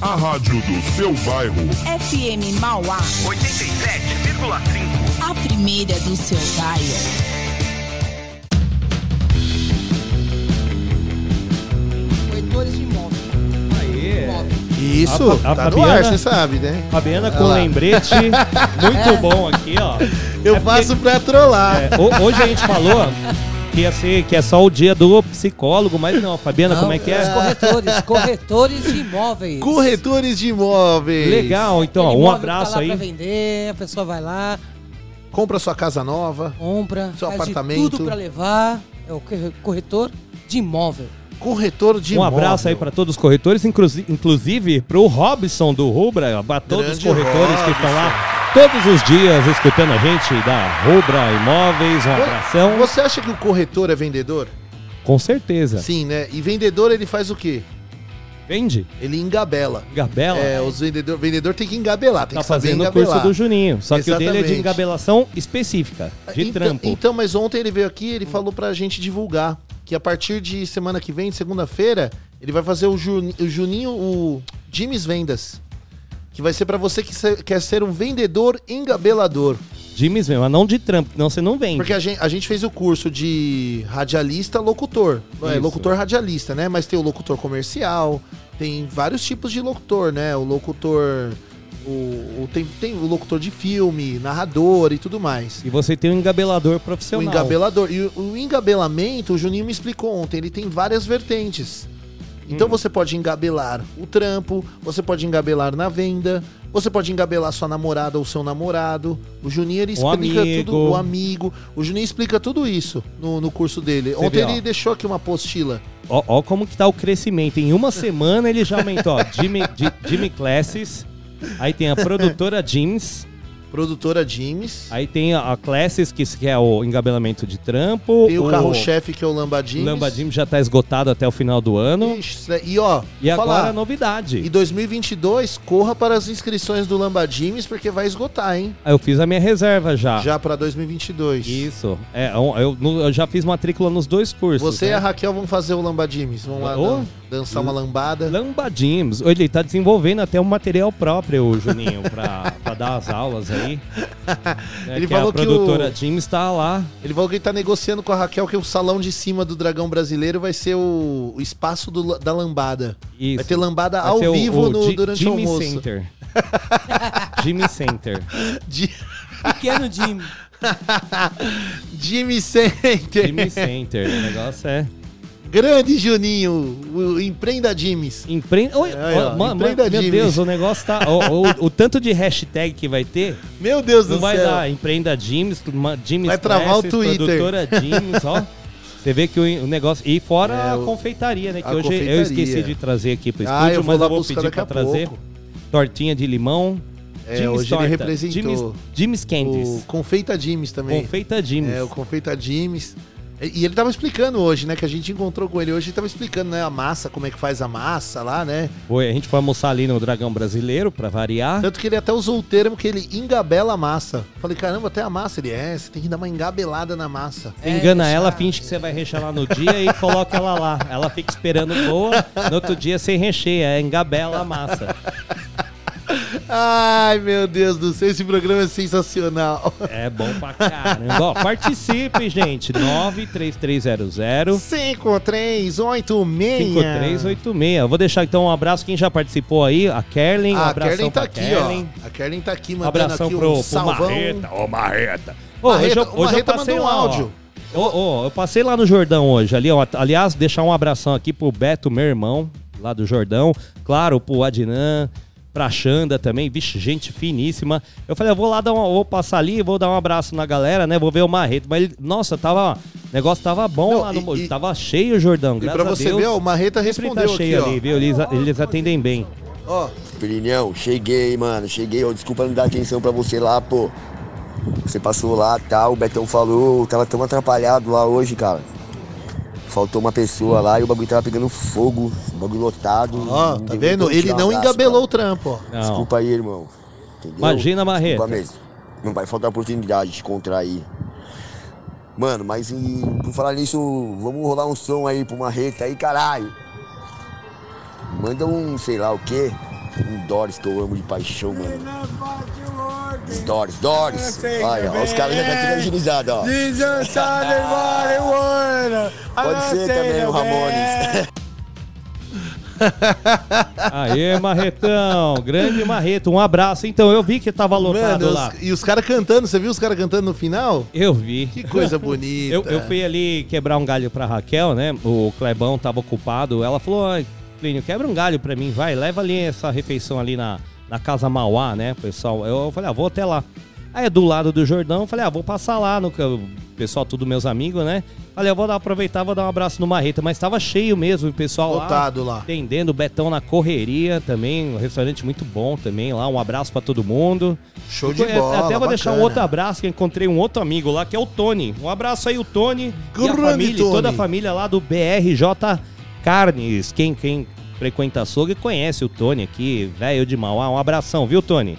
A rádio do seu bairro. FM Mauá. 87,5. A primeira do seu bairro. Corretores de imóveis. Aê. Imóvel. Isso, A- a tá Fabiana- ar, você sabe, né? Fabiana com lembrete muito bom aqui, ó. Eu É porque- faço pra trollar. É, ho- hoje a gente falou que ia ser que é só o dia do psicólogo, mas não, Fabiana, Não, como é que Os é? corretores, corretores de imóveis. Corretores de imóveis. Legal, então, ó, um que abraço tá lá aí. Pra vender, a pessoa vai lá, Compra sua casa nova. compra, Seu faz apartamento. de tudo pra levar. É o corre- corretor de imóvel. Corretor de Um imóvel. abraço aí para todos os corretores, inclusi- inclusive pro Robson do Rubra, para todos os Grande corretores que estão lá todos os dias escutando a gente da Rubra Imóveis. Um abração. Você acha que o corretor é vendedor? Com certeza. Sim, né? E vendedor ele faz o quê? Vende? Ele engabela. Gabela. É, os vendedor, vendedor tem que engabelar, tem tá que saber fazendo o curso do Juninho. Só que o dele é de Exatamente. engabelação específica, de então, trampo. Então, mas ontem ele veio aqui ele falou pra gente divulgar que a partir de semana que vem, segunda-feira, ele vai fazer o, Juni- o Juninho, o Jimmy's Vendas. Que vai ser pra você que quer ser um vendedor engabelador. Jimmy's mesmo, mas não de trampo, não você não vende. Porque a gente, a gente fez o curso de radialista locutor. É, locutor radialista, né? Mas tem o locutor comercial, tem vários tipos de locutor, né? O locutor. O, o- tem, tem o locutor de filme, narrador e tudo mais. E você tem um engabelador O profissional. engabelador. E o, o engabelamento, o Juninho me explicou ontem, ele tem várias vertentes. Então Hum. você pode engabelar o trampo, você pode engabelar na venda, você pode engabelar sua namorada ou seu namorado. O Juninho ele O explica amigo. tudo, o amigo. O Juninho explica tudo isso no, no curso dele. Você ontem vê, ele deixou aqui uma apostila. Ó, ó como que tá o crescimento. Em uma semana ele já aumentou, ó. Jimmy, Ji- Jimmy Classes. Aí tem a produtora Jeans. Produtora Jimes. Aí tem a, a Classes, que é o engabelamento de trampo. Tem o, carro-chefe que é o Lamba O Jimes. Lamba Jeans já tá esgotado até o final do ano. Ixi, E ó, E agora falar, a novidade. em 2022, corra para as inscrições do Lamba Jimes, porque vai esgotar, hein? Aí eu fiz a minha reserva já. Já para 2022. Isso. É, eu, eu- eu já fiz matrícula nos dois cursos. Você e né? a Raquel vão fazer o Lamba Jimes. Vão lá dan- dançar uma lambada. Lamba Jeans. Ele tá desenvolvendo até um material próprio, o Juninho, pra dar as aulas aí. Né, Ele que falou a que produtora o- Jeans tá lá. Ele falou que ele tá negociando com a Raquel que o salão de cima do Dragão Brasileiro vai ser o, o espaço do- da lambada. Isso. Vai ter lambada Vai ao o- vivo o no- Ji- durante Jimmy o almoço. Center. Jimmy Center. Di- Pequeno Jimmy. Jimmy Center. Jimmy Center. O negócio é. Grande Juninho. O Empreenda Jimmys. Empreenda. Oi, Aí, ó, mano, empreenda meu Jimmys. Deus, o negócio tá. O, o- o tanto de hashtag que vai ter. Meu Deus Não do vai céu. dar. Empreenda Jims, Jims Vai travar o Twitter. Produtora Jims, ó. Você vê que o, negócio. E fora É, a confeitaria, né? Que hoje eu confeitaria. esqueci de trazer aqui pro Ah, estúdio, eu vou mas eu vou pedir pra trazer. pouco. Tortinha de limão. É, Jims hoje ele torta, representou Jims, Jims Candies. O Confeita Jims também. Confeita Jims. É, o Confeita Jims. E ele tava explicando hoje, né? Que a gente encontrou com ele hoje, ele tava explicando, né? A massa, como é que faz a massa lá, né? Foi, a gente foi almoçar ali no Dragão Brasileiro, pra variar. Tanto que ele até usou o termo que ele engabela a massa. Falei, caramba, até a massa. Ele é, você tem que dar uma engabelada na massa. Você engana ela, finge que você vai rechear lá no dia e coloca ela lá. Ela fica esperando boa, no outro dia você recheia, é engabela a massa. Ai, meu Deus do céu, esse programa é sensacional. É bom pra caramba. Ó, participe, gente. 93300 5386. 5386. Eu vou deixar então um abraço quem já participou aí, a Kerlin. um a abração Kerlin tá aqui, Kerlin. ó. A Kerlin tá aqui Um mandando abração aqui pro, um pro. Marreta. Ô, Marreta. Ô, Marreta- hoje eu, hoje eu Marreta passei mandou um lá, ó. áudio. Ô, eu passei lá no Jordão hoje, ali, ó. Aliás, deixar um abração aqui pro Beto, meu irmão, lá do Jordão. Claro, pro Adnan, pra Xanda também. Vixe, gente finíssima. Eu falei, eu vou lá dar uma, vou passar ali, vou dar um abraço na galera, né? Vou ver o Marreto. Mas, ele, nossa, tava. O negócio tava bom Não, lá no. e- tava cheio Jordão, E graças pra você a Deus. ver, o Marreta Sempre respondeu tá cheio aqui, ali, ó. viu? Eles, eles atendem bem. Ó, Pirinhão, cheguei, mano. Cheguei, ó. Desculpa não dar atenção pra você lá, pô. Você passou lá tal, o Betão falou, tava tão atrapalhado lá hoje, cara. Faltou uma pessoa lá e o bagulho tava pegando fogo, o bagulho lotado. ó, tá vendo? Ele não abraço, engabelou cara. o trampo, ó. Não. Desculpa aí, irmão. Entendeu? Imagina, Marreta. Desculpa mesmo. Não vai faltar oportunidade de contrair. Mano, mas em, por falar nisso, vamos rolar um som aí pro Marreta aí, caralho. Manda um, sei lá o quê. Um Doris que eu amo de paixão, mano. Doris, Doris. Olha, ó, os caras já estão tudo agilizados, ó. Pode ser também o Ramones. Aê, Marretão. Grande Marreto. Um abraço. Então, eu vi que tava lotado Mano, lá. os- e os caras cantando, você viu os caras cantando no final? Eu vi. Que coisa bonita. Eu, eu fui ali quebrar um galho pra Raquel, né? O Clebão tava ocupado. Ela falou: "Ai, Plínio, quebra um galho pra mim, vai, leva ali essa refeição ali na, na Casa Mauá, né, pessoal? Eu falei: ah, vou até lá. Aí é do lado do Jordão, eu falei: ah, vou passar lá no o pessoal, tudo meus amigos, né? Falei: eu vou dar, aproveitar, vou dar um abraço no Marreta, mas tava cheio mesmo, o pessoal lá. Lotado lá. Atendendo o Betão na correria também, um restaurante muito bom também lá. Um abraço pra todo mundo. Show de Eu- bola. Até vou deixar um bacana. outro abraço, que eu encontrei um outro amigo lá, que é o Tony. Um abraço aí, o Tony. e a Grande família, Tony. toda a família lá do BRJ Carnes. Quem, quem frequenta açougue conhece o Tony aqui, velho de Mauá. Um abração, viu, Tony?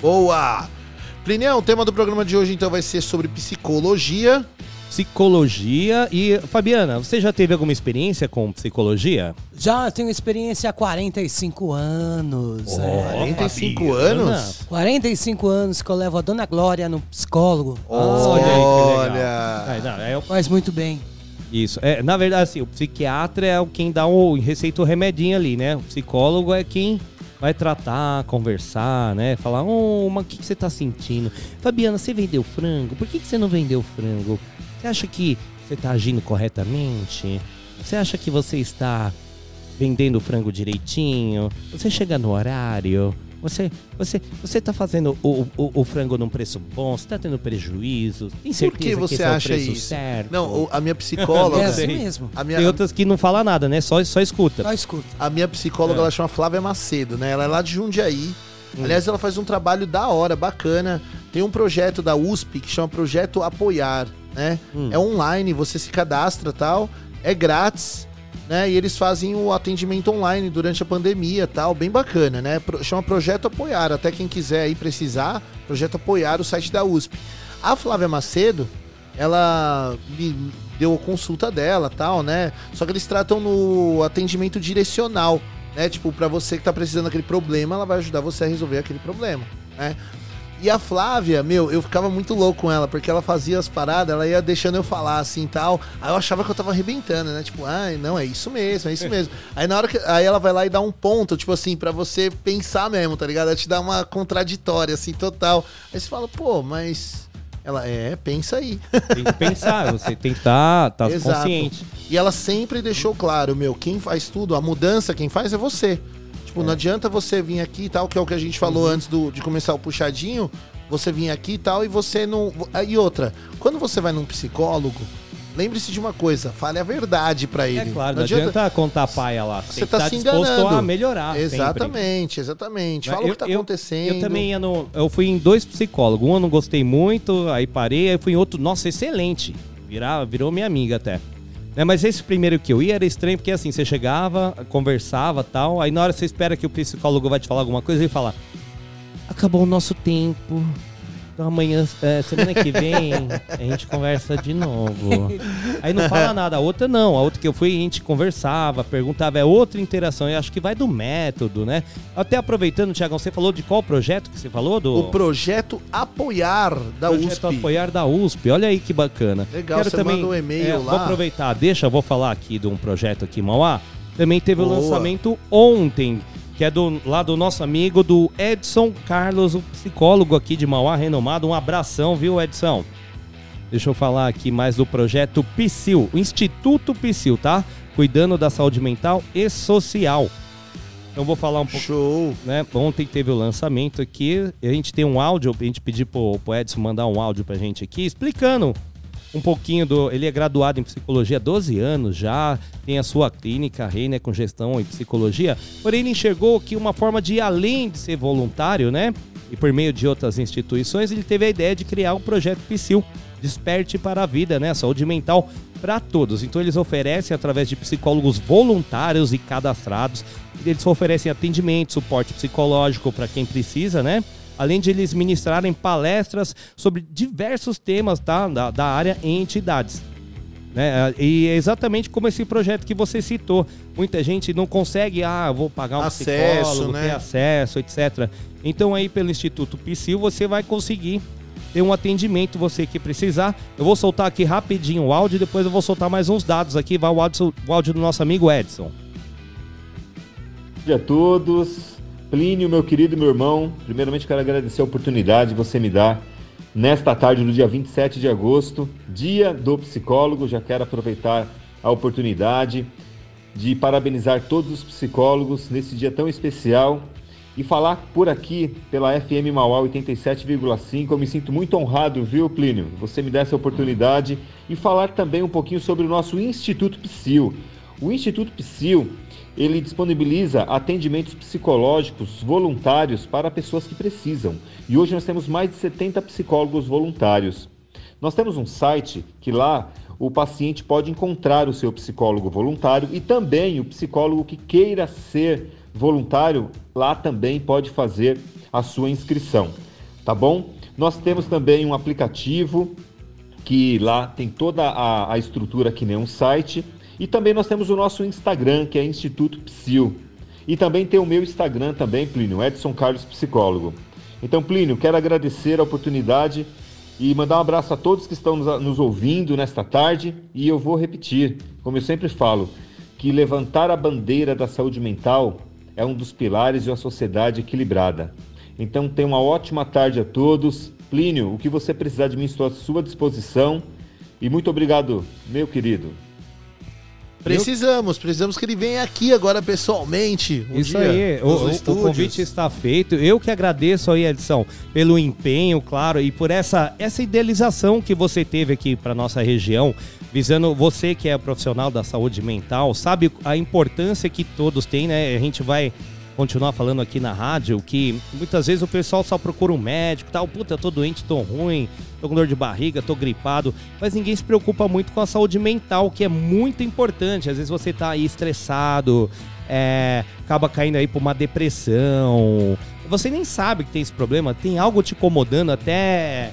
Boa! Plineu, o tema do programa de hoje então vai ser sobre psicologia. Psicologia. E, Fabiana, você já teve alguma experiência com psicologia? Já tenho experiência há 45 anos. é. 45 Fabiana. anos? 45 anos que eu levo a Dona Glória no psicólogo. Olha aí, que legal. Olha. Não, é o- Faz muito bem. Isso. É, na verdade, assim, o psiquiatra é quem dá o receita o remedinho ali, né? O psicólogo é quem vai tratar, conversar, né? Falar, ô, mas o que, que você tá sentindo? Fabiana, você vendeu frango? Por que, que você não vendeu frango? Você acha que você tá agindo corretamente? Você acha que você está vendendo frango direitinho? Você chega no horário? Você, você, você tá fazendo o, o, o frango num preço bom? Você tá tendo prejuízo? Tem Por certeza que você esse é acha preço isso? certo? Não, a minha psicóloga. É assim mesmo. a minha, Tem outras que não fala nada, né? Só, só escuta. Só escuta. A minha psicóloga, É. ela chama Flávia Macedo, né? Ela é lá de Jundiaí. Aliás, ela faz um trabalho da hora, bacana. Tem um projeto da USP que chama Projeto Apoiar, né? Hum. É online, você se cadastra tal, é grátis, né? E eles fazem o atendimento online durante a pandemia tal, bem bacana, né? Pro- chama Projeto Apoiar, até quem quiser aí precisar, Projeto Apoiar, o site da USP. A Flávia Macedo, ela me deu a consulta dela tal, né? Só que eles tratam no atendimento direcional, né? Tipo, pra você que tá precisando daquele problema, ela vai ajudar você a resolver aquele problema, né? E a Flávia, meu, eu ficava muito louco com ela, porque ela fazia as paradas, ela ia deixando eu falar assim tal. Aí eu achava que eu tava arrebentando, né? Tipo, ai, não, é isso mesmo, é isso mesmo. aí na hora que. Aí ela vai lá e dá um ponto, tipo assim, pra você pensar mesmo, tá ligado? Ela te dá uma contraditória, assim, total. Aí você fala, pô, mas. Ela, é, pensa aí. Tem que pensar, você tem que estar tá, tá consciente. E ela sempre deixou claro, meu, quem faz tudo, a mudança, quem faz é você. Tipo, não adianta você vir aqui e tal, que é o que a gente falou antes do, de começar o puxadinho, você vir aqui e tal, e você não. E outra, quando você vai num psicólogo, lembre-se de uma coisa, fale a verdade pra ele. É claro, não adianta, contar paia lá. Você tá estar se disposto enganando. a melhorar. sempre. Exatamente, exatamente. Fala o que tá acontecendo. Eu também ia no. Eu fui em dois psicólogos. Um eu não gostei muito, aí parei, aí fui em outro. Nossa, excelente. Virar, virou minha amiga até. Né, mas esse primeiro que eu ia era estranho, porque assim, você chegava, conversava tal, aí na hora você espera que o psicólogo vai te falar alguma coisa e fala: Acabou o nosso tempo. Então amanhã, é, semana que vem, a gente conversa de novo. Aí não fala nada. A outra não. A outra que eu fui, a gente conversava, perguntava. É outra interação. Eu acho que vai do método, né? Até aproveitando, Tiagão, você falou de qual projeto que você falou? Do O projeto Apoiar da projeto USP. Apoiar da USP. Olha aí que bacana. Legal, você manda um e-mail é, lá. Vou aproveitar, deixa, eu vou falar aqui de um projeto aqui em Mauá. Também teve o Boa. lançamento ontem, que é do, lá do nosso amigo do Edson Carlos, o psicólogo aqui de Mauá, renomado. Um abração, viu, Edson? Deixa eu falar aqui mais do projeto PSIL, o Instituto PSIL, tá? Cuidando da saúde mental e social. Então vou falar um pouco Show. né? Ontem teve o lançamento aqui. A gente tem um áudio, a gente pediu pro, pro Edson mandar um áudio pra gente aqui, explicando um pouquinho do. Ele é graduado em psicologia há 12 anos já, tem a sua clínica, Rei, né, com gestão em psicologia. Porém, ele enxergou que uma forma de, além de ser voluntário, né? E por meio de outras instituições, ele teve a ideia de criar o projeto Psil, Desperte para a Vida, né? Saúde mental para todos. Então, eles oferecem, através de psicólogos voluntários e cadastrados, eles oferecem atendimento, suporte psicológico para quem precisa, né? Além de eles ministrarem palestras sobre diversos temas tá? da, da área em entidades. Né? E é exatamente como esse projeto que você citou. Muita gente não consegue, ah, vou pagar um Acesso, psicólogo, né? ter acesso, etc. Então aí pelo Instituto Psil você vai conseguir ter um atendimento, você que precisar. Eu vou soltar aqui rapidinho o áudio, depois eu vou soltar mais uns dados aqui. Vai o áudio, o áudio do nosso amigo Edson. Bom dia a todos. Plínio, meu querido meu irmão, primeiramente quero agradecer a oportunidade que você me dá nesta tarde do dia 27 de agosto, dia do psicólogo. Já quero aproveitar a oportunidade de parabenizar todos os psicólogos nesse dia tão especial e falar por aqui pela FM Mauá 87,5. Eu me sinto muito honrado, viu, Plínio? Você me dá essa oportunidade e falar também um pouquinho sobre o nosso Instituto Psil. O Instituto Psil ele disponibiliza atendimentos psicológicos voluntários para pessoas que precisam. E hoje nós temos mais de 70 psicólogos voluntários. Nós temos um site que lá o paciente pode encontrar o seu psicólogo voluntário e também o psicólogo que queira ser voluntário, lá também pode fazer a sua inscrição, tá bom? Nós temos também um aplicativo que lá tem toda a, a estrutura que nem um site e também nós temos o nosso Instagram, que é Instituto Psil. E também tem o meu Instagram também, Plínio, Edson Carlos Psicólogo. Então, Plínio, quero agradecer a oportunidade e mandar um abraço a todos que estão nos, ouvindo nesta tarde. E eu vou repetir, como eu sempre falo, que levantar a bandeira da saúde mental é um dos pilares de uma sociedade equilibrada. Então, tenha uma ótima tarde a todos. Plínio, o que você precisar de mim, estou à sua disposição. E muito obrigado, meu querido. Precisamos, precisamos que ele venha aqui agora pessoalmente. Um Isso dia, aí, o, o- convite está feito. Eu que agradeço aí, Edson, pelo empenho, claro, e por essa, essa idealização que você teve aqui para nossa região, visando você que é profissional da saúde mental, sabe a importância que todos têm, né? A gente vai continuar falando aqui na rádio que muitas vezes o pessoal só procura um médico, tal, puta, eu tô doente, tô ruim, tô com dor de barriga, tô gripado, mas ninguém se preocupa muito com a saúde mental, que é muito importante. Às vezes você tá aí estressado, é, acaba caindo aí por uma depressão. Você nem sabe que tem esse problema, tem algo te incomodando até.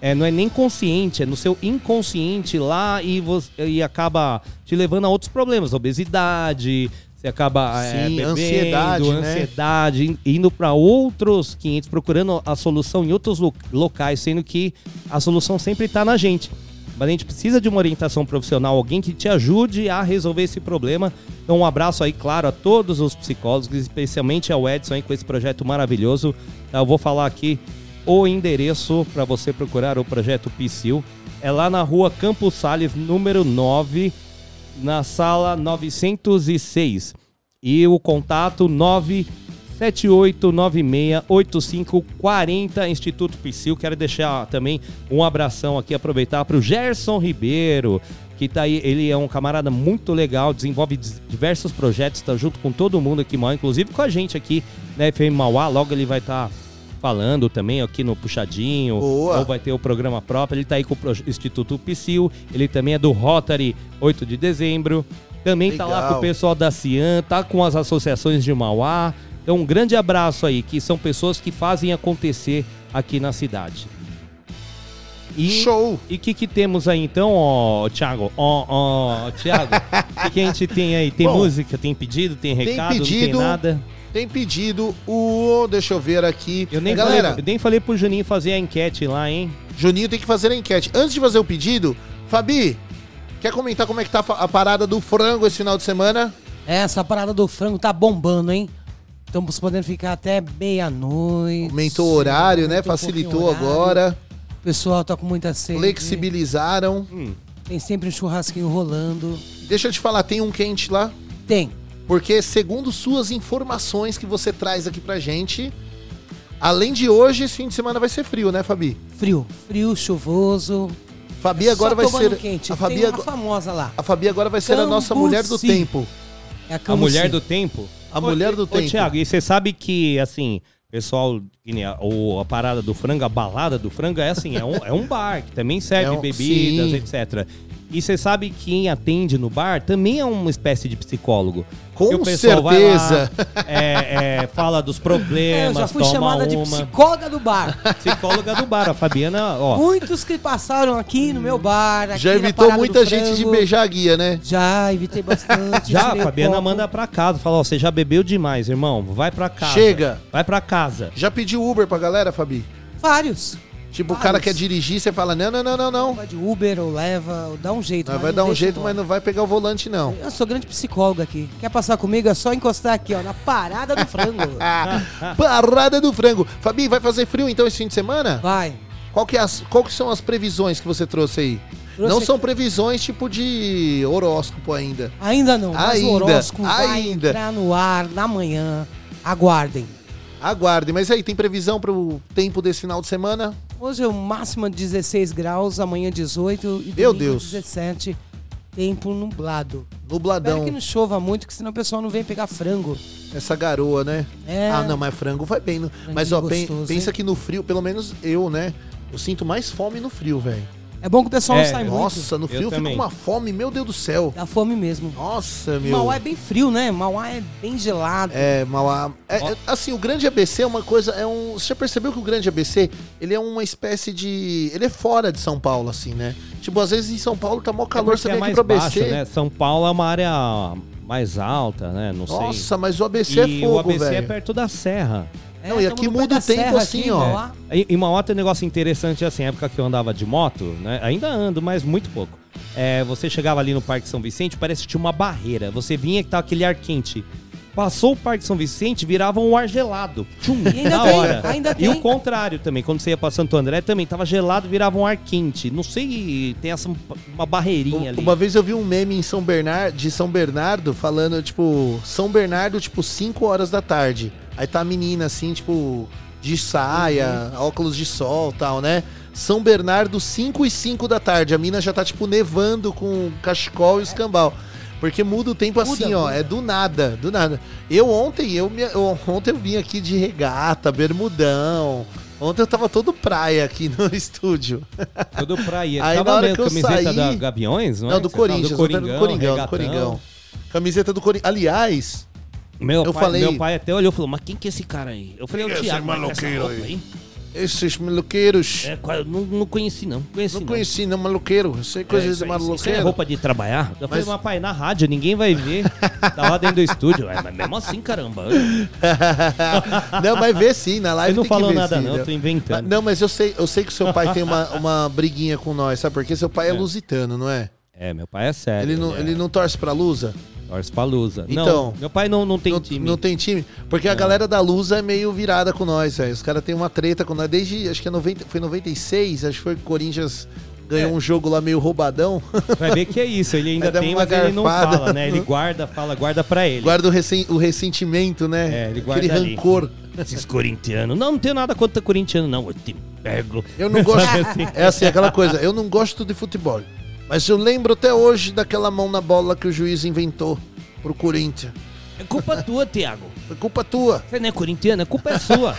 é, não é nem consciente, é no seu inconsciente lá e, você, e acaba te levando a outros problemas, obesidade, você acaba é, Sim, bebendo, ansiedade, né? ansiedade, in- indo para outros 500, procurando a solução em outros lo- locais, sendo que a solução sempre está na gente. Mas a gente precisa de uma orientação profissional, alguém que te ajude a resolver esse problema. Então, um abraço aí, claro, a todos os psicólogos, especialmente ao Edson aí com esse projeto maravilhoso. Tá, Eu vou falar aqui o endereço para você procurar o projeto Psil. É lá na rua Campos Sales, número 9, na sala 906. E o contato 978968540 Instituto Psil. Quero deixar também um abração aqui, aproveitar para o Gerson Ribeiro, que tá aí, ele é um camarada muito legal, desenvolve diversos projetos, está junto com todo mundo aqui, mal, inclusive com a gente aqui na FM Mauá. Logo ele vai estar falando também aqui no Puxadinho. Boa. Ou vai ter o programa próprio. Ele tá aí com o Instituto Psil. Ele também é do Rotary 8 de dezembro. Também tá lá Legal. com o pessoal da Cian, tá com as associações de Mauá. Então, um grande abraço aí, que são pessoas que fazem acontecer aqui na cidade. E, Show! E o que, que temos aí então, ó, Thiago? Ó, ó, Thiago, o que, que a gente tem aí? Tem Bom, música, tem pedido, tem recado, não pedido. tem nada? Tem pedido o. Deixa eu ver aqui. Eu nem, Galera, falei, eu nem falei pro Juninho fazer a enquete lá, hein? Juninho tem que fazer a enquete. Antes de fazer o pedido, Fabi, quer comentar como é que tá a parada do frango esse final de semana? Essa parada do frango tá bombando, hein? Estamos podendo ficar até meia-noite. Aumentou o horário, né? Aumentou um Facilitou o horário. agora. O pessoal tá com muita sede. Flexibilizaram. Tem sempre um churrasquinho rolando. Deixa eu te falar, tem um quente lá? Tem. Porque, segundo suas informações que você traz aqui pra gente, além de hoje, esse fim de semana vai ser frio, né, Fabi? Frio. Frio, chuvoso. Fabi agora Só vai ser. quente. A Fabi, Tem uma ago- famosa lá. a Fabi agora vai ser a nossa Cambuci. mulher do tempo. É a, A mulher do tempo? A Ô, mulher do ô, tempo. Thiago, e você sabe que, assim, pessoal, que nem a, o- a parada do frango, a balada do frango é assim, é um, é um bar que também serve É um- bebidas, sim. etc. E você sabe que quem atende no bar também é uma espécie de psicólogo. Com E o pessoal vai certeza. lá, é, é, fala dos É, problemas, eu já fui toma chamada de uma. psicóloga do bar. Psicóloga do bar, a Fabiana, ó. Muitos que passaram aqui no meu bar. aqui Já evitou muita do gente de beijar a guia, né? Já, evitei bastante. Já, a Fabiana copo. manda pra casa. Fala, ó, você já bebeu demais, irmão. Vai pra casa. Chega. Vai pra casa. Já pediu Uber pra galera, Fabi? Vários. Tipo, o Vários. cara quer dirigir, você fala, não, não, não, não, não. Vai de Uber ou leva, ou dá um jeito. Vai dar um jeito, embora. mas não vai pegar o volante, não. Eu sou grande psicóloga aqui. Quer passar comigo? É só encostar aqui, ó, na parada do frango. Parada do frango. Fabi, vai fazer frio então esse fim de semana? Vai. Qual que, é as, qual que são as previsões que você trouxe aí? Trouxe não aqui- são previsões tipo de horóscopo ainda. Ainda não, mas Ainda, o horóscopo vai ainda. entrar no ar na manhã. Aguardem. Aguardem. Mas aí, tem previsão pro tempo desse final de semana? Hoje é o máximo de 16 graus, amanhã 18 e Meu Deus. 17. Tempo nublado. Espero Nubladão. que não chova muito, que senão o pessoal não vem pegar frango. Essa garoa, né? É. Ah, não, mas frango vai bem. Mas, ó, gostoso, pensa hein? que no frio, pelo menos eu, né? Eu sinto mais fome no frio, velho. É bom que o pessoal É, não sai muito. Nossa, no frio fica uma fome, meu Deus do céu. Dá fome mesmo. Nossa, meu. Mauá é bem frio, né? Mauá é bem gelado. É, Mauá. É, é, assim, o grande ABC é uma coisa. É um. Você já percebeu que o grande ABC ele é uma espécie de. Ele é fora de São Paulo, assim, né? Tipo, às vezes em São Paulo tá mó calor, porque você é vem aqui mais pro baixo, ABC. né? São Paulo é uma área mais alta, né? Não sei. Nossa, mas o ABC e é fogo, o ABC é velho. perto da serra. Não, e aqui muda da o tempo assim, aqui, ó. Em em Mauá tem um negócio interessante assim, época que eu andava de moto, né? Ainda ando, mas muito pouco. É, você chegava ali no Parque São Vicente, parece que tinha uma barreira. Você vinha que tava aquele ar quente. Passou o Parque São Vicente, virava um ar gelado. Tchum, E ainda na tem, hora. ainda E tem. o contrário também, quando você ia pra Santo André também, tava gelado, virava um ar quente. Não sei, tem essa uma barreirinha ali. Uma vez eu vi um meme em São Bernardo, de São Bernardo, falando, tipo, São Bernardo, tipo, 5 horas da tarde. Aí tá a menina, assim, tipo, de saia, Uhum. óculos de sol tal, né? São Bernardo, 5 e 5 da tarde. A mina já tá, tipo, nevando com cachecol e escambau. Porque muda o tempo Muda, assim, ó. muda. É do nada, do nada. Eu ontem, eu, me- eu- ontem eu vim aqui de regata, bermudão. Ontem eu tava todo praia aqui no estúdio. Todo praia. Aí, na Tava hora mesmo, que eu camiseta saí- da Gaviões, não, Não, é? do você tava? Corinthians, do do Coringão, Coringão, do do. Coringão. Camiseta do Corinthians. Aliás, Meu, Eu pai, falei- meu pai até olhou e falou, mas quem que é esse cara aí? Eu falei, é o Thiago, mas essa roupa aí? esses maluqueiros. É, não, não conheci não, conheci não não. conheci, não, maluqueiro. Eu sei É, coisas isso, de aí, isso aí é roupa de trabalhar? Eu falei, Mas- mas pai, na rádio, ninguém vai ver. tá lá dentro do estúdio. É, mas mesmo assim, caramba. não, mas vê sim, na live Ele não tem que falou ver nada sim, não, eu tô inventando. Não, mas eu sei, eu sei que seu pai tem uma, uma briguinha com nós, sabe por quê? Seu pai é, É. lusitano, não é? É, meu pai é sério. ele, não, é ele não torce pra Lusa? Lusa. Então, não, meu pai não, não tem não, time. não tem time? Porque a galera da Lusa é meio virada com nós, velho. Os caras têm uma treta com nós desde, acho que é 90, foi 96, acho que foi que o Corinthians ganhou É. um jogo lá meio roubadão. Vai ver que é isso, ele ainda tem, uma mas ele não garfada. fala, né? Ele guarda, fala, guarda pra ele. Guarda o, resen- o ressentimento, né? É, ele guarda Aquele ali. rancor. Esses corintianos. Não, não tenho nada contra corintiano, não. Eu te pego. Eu não gosto. Assim? É assim, aquela coisa, eu não gosto de futebol. Mas eu lembro até hoje daquela mão na bola que o juiz inventou pro Corinthians. É culpa tua, Thiago. Foi culpa tua. Você não é corintiano, a culpa é sua.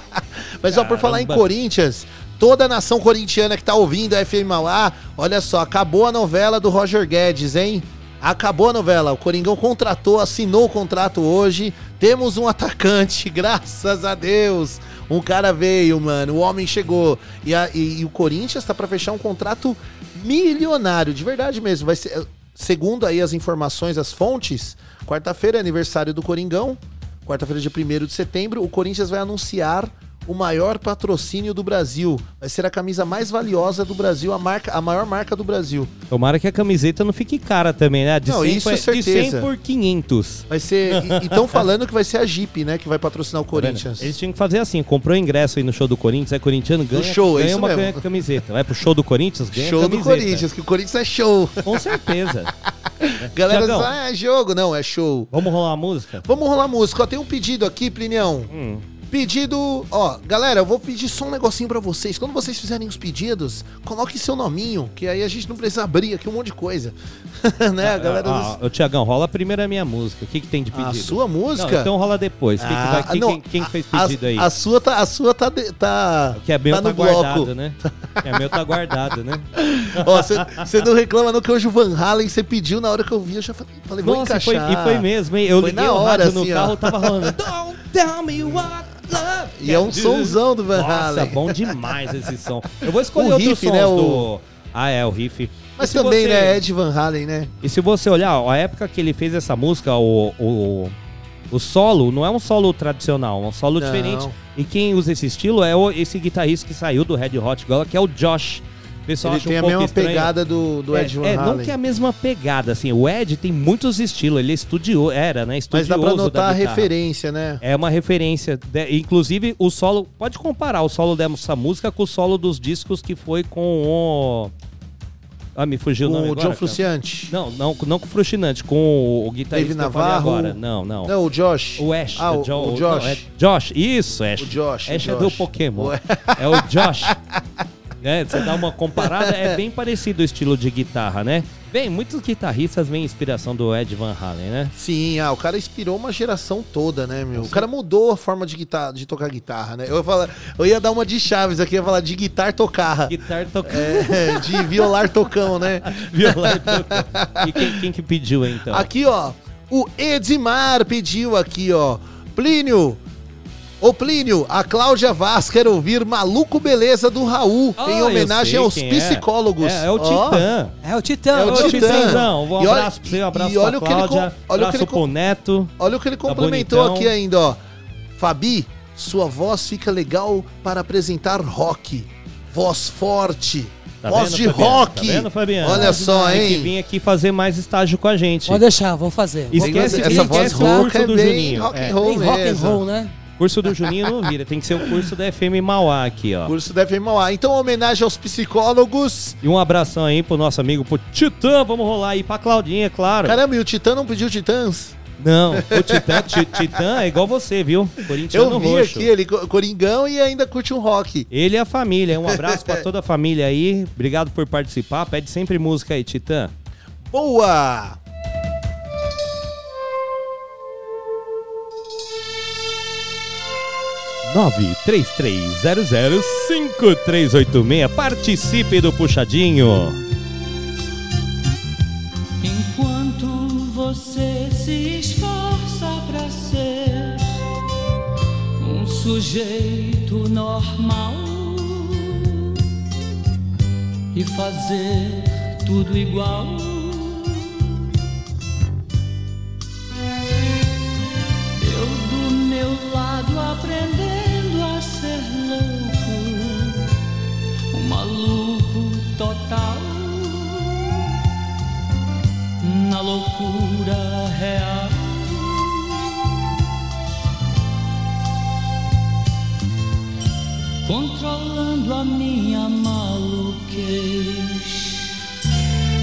Mas ó, por falar em Caramba. Corinthians, toda a nação corintiana que tá ouvindo a FM Mauá, olha só, acabou a novela do Roger Guedes, hein? Acabou a novela. O Coringão contratou, assinou o contrato hoje. Temos um atacante, graças a Deus. Um cara veio, mano. O homem chegou. E, a- e- e o Corinthians tá pra fechar um contrato milionário, de verdade mesmo. Vai ser, segundo aí as informações, as fontes, quarta-feira é aniversário do Coringão. Quarta-feira, dia 1 de setembro, o Corinthians vai anunciar o maior patrocínio do Brasil. Vai ser a camisa mais valiosa do Brasil, a, marca, a maior marca do Brasil. Tomara que a camiseta não fique cara também, né? De Não, 100 isso é certeza. De 100 por 500. Vai ser. E estão falando que vai ser a Jeep, né? Que vai patrocinar o Tá? Corinthians. Eles tinham que fazer assim, comprou ingresso aí no show do Corinthians, é corintiano, ganha, show, é ganha isso uma mesmo. ganha camiseta. Vai pro show do Corinthians, ganha show do camiseta. Corinthians, que o Corinthians é show. Com certeza. Galera Tiagão. ah, é jogo. Não, é show. Vamos rolar a música? Vamos rolar música. Ó, tem um pedido aqui, Plinião. Hum. Pedido, ó, galera, eu vou pedir só um negocinho pra vocês. Quando vocês fizerem os pedidos, coloque seu nominho, que aí a gente não precisa abrir aqui um monte de coisa. né, a galera Ah, dos- Ô, Tiagão, rola primeiro a minha música. O que, que tem de A pedido? sua música? Não, então rola depois. Quem, que vai- Ah, quem- não, quem- quem fez a- pedido aí? A sua tá, a sua tá, de- tá, que é meu tá tá, bloco. guardado, né? Que é meu tá guardado, né? Ó, você não reclama não que hoje o Van Halen você pediu na hora que eu vi, eu já falei, falei vou Nossa, e foi, encaixar. e foi mesmo, hein? Eu Foi liguei na hora, no assim, ó. carro, tava rolando. Don't tell me what love E é um can do. Van Nossa, Halen. bom demais esse som. Eu vou escolher O outros riff, né, o- do... Ah, é, o riff. Mas também, você- né, Ed Van Halen, né? E se você olhar, ó, a época que ele fez essa música, o, o, o solo não é um solo tradicional, é um solo Não. diferente. E quem usa esse estilo é o- esse guitarrista que saiu do Red Hot Girl, que é o Josh. O pessoal Ele acha tem um a mesma estranho. pegada do, do é, Ed Van é, Halen. não que é a mesma pegada, assim. O Ed tem muitos estilos, ele é estudioso, era, né? Mas Estudioso dá pra notar a referência, né? É uma referência. de- inclusive, o solo. Pode comparar o solo dessa música com o solo dos discos que foi com o. Ah, me fugiu o nome o John. Frusciante. Não, não, não com o Frustrante, com o, o guitarrista falei Navarro. agora. Não, não. Não, o Josh. O Ash. Ah, o, Jo- o não, Josh. é Josh, isso, Ash. O Josh, o Ash é Josh. do Pokémon. O- É o Josh. né? Você dá uma comparada, é bem parecido o estilo de guitarra, né? Bem, muitos guitarristas vêm inspiração do Ed Van Halen, né? Sim, ah, o cara inspirou uma geração toda, né, meu? O cara mudou a forma de, guitarra, de tocar guitarra, né? Eu ia, falar, eu ia dar uma de chaves aqui, ia falar de guitar tocar. Guitarra tocando É, de violar tocão, né? violão. tocando. E quem, quem que pediu então? Aqui, ó, o Edmar pediu aqui, ó. Plínio. Ô Plínio, a Cláudia Vaz quer ouvir Maluco Beleza do Raul, Ah, em homenagem aos é. psicólogos. É, é o Ó, Titã. É o Titã. É o Titã. Titãzão, um E olha- abraço pra você, um abraço e olha pra o que ele Cláudia, olha o que abraço ele com- pro Neto. Olha o que ele Tá complementou aqui ainda, ó. Fabi, sua voz fica legal para apresentar rock. Voz forte. Tá voz vendo, de Fabiano? rock. Tá vendo, Fabiano? Olha só, Tem que hein? vir aqui fazer mais estágio com a gente. Pode deixar, vou fazer. Esquece, Essa esquece voz o curso rouca é do bem Juninho. rock and É. roll Tem rock and roll, né? Curso do Juninho não vira, tem que ser o curso da FM Mauá aqui, ó. Curso da FM Mauá. Então, homenagem aos psicólogos. E um abração aí pro nosso amigo, pro Titã, vamos rolar aí pra Claudinha, claro. Caramba, e o Titã não pediu Titãs? Não, o Titã, Ti- Titã é igual você, viu? Corintiano Eu vi roxo. aqui, ele co- coringão e ainda curte um rock. Ele e a família. Um abraço pra toda a família aí. Obrigado por participar. Pede sempre música aí, Titã. Boa! 933005386. Participe do Puxadinho. Enquanto você se esforça para ser um sujeito normal e fazer tudo igual maluco total na loucura real. Controlando a minha maluquez,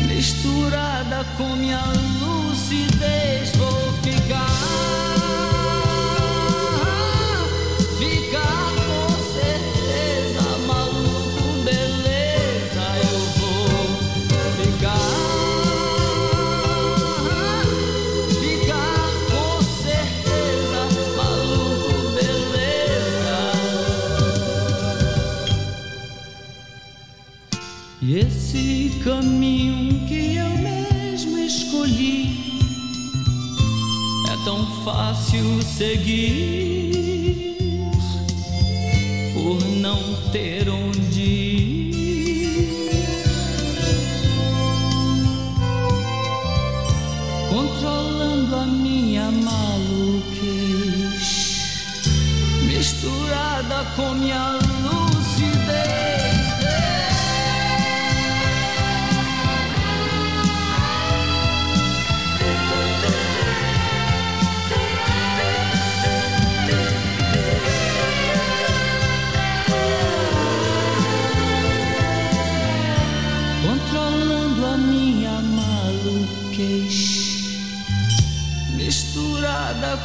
misturada com minha lucidez, vou ficar, caminho que eu mesmo escolhi é tão fácil seguir por não ter onde ir. Controlando a minha maluquice, misturada com minha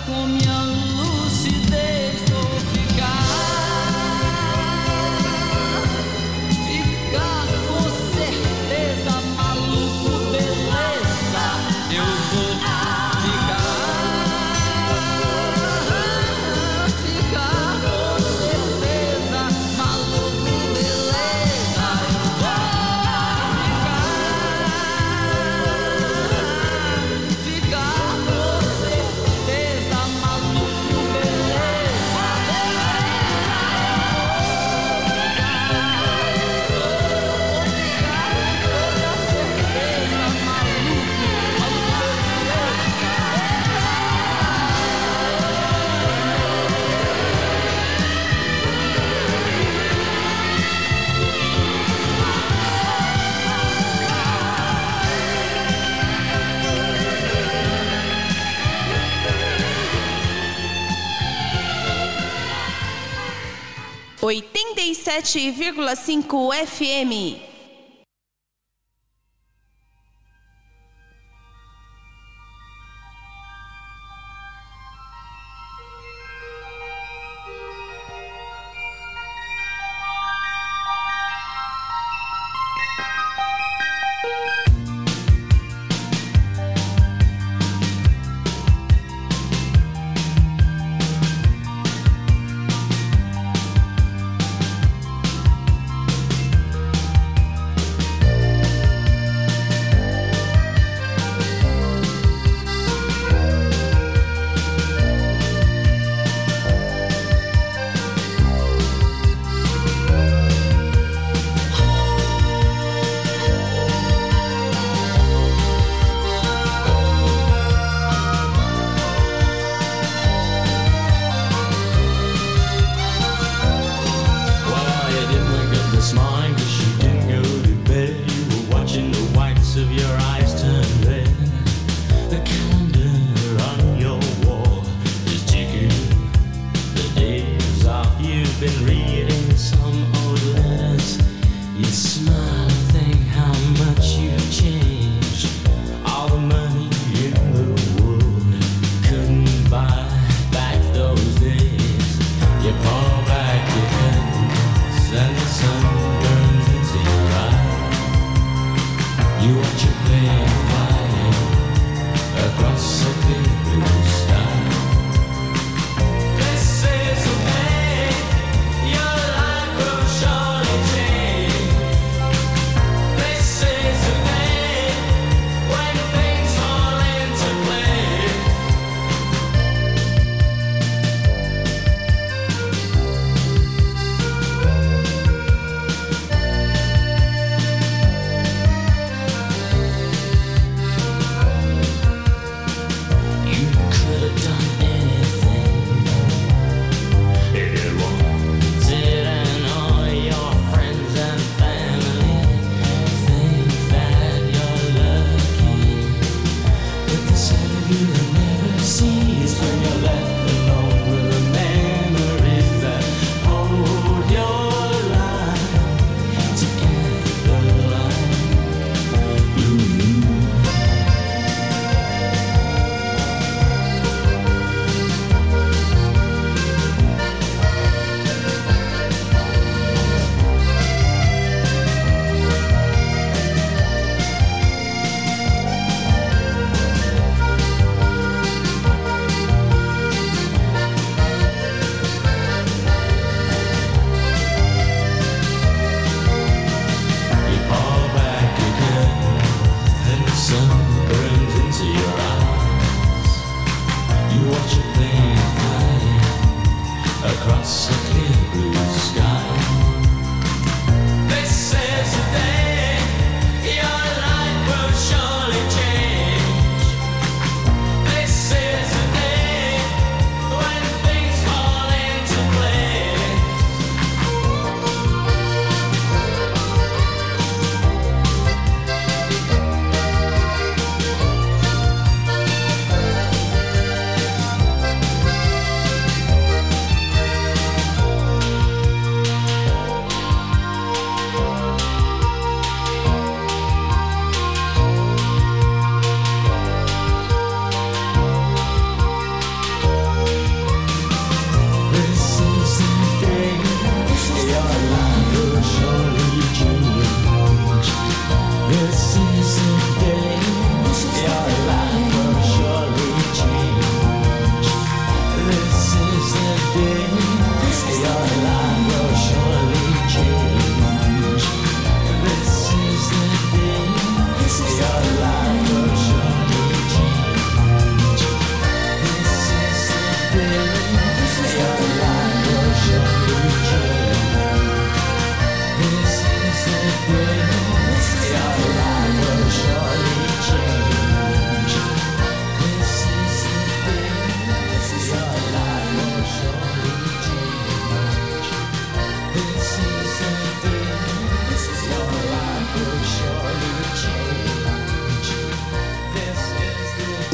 misturada 87,5 FM.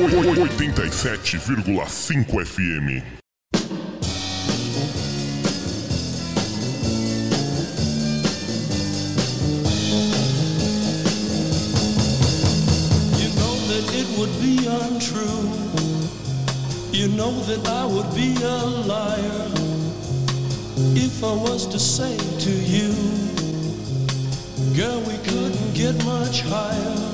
87,5 FM. You know that it would be untrue. You know that I would be a liar if I was to say to you, Girl, we couldn't get much higher.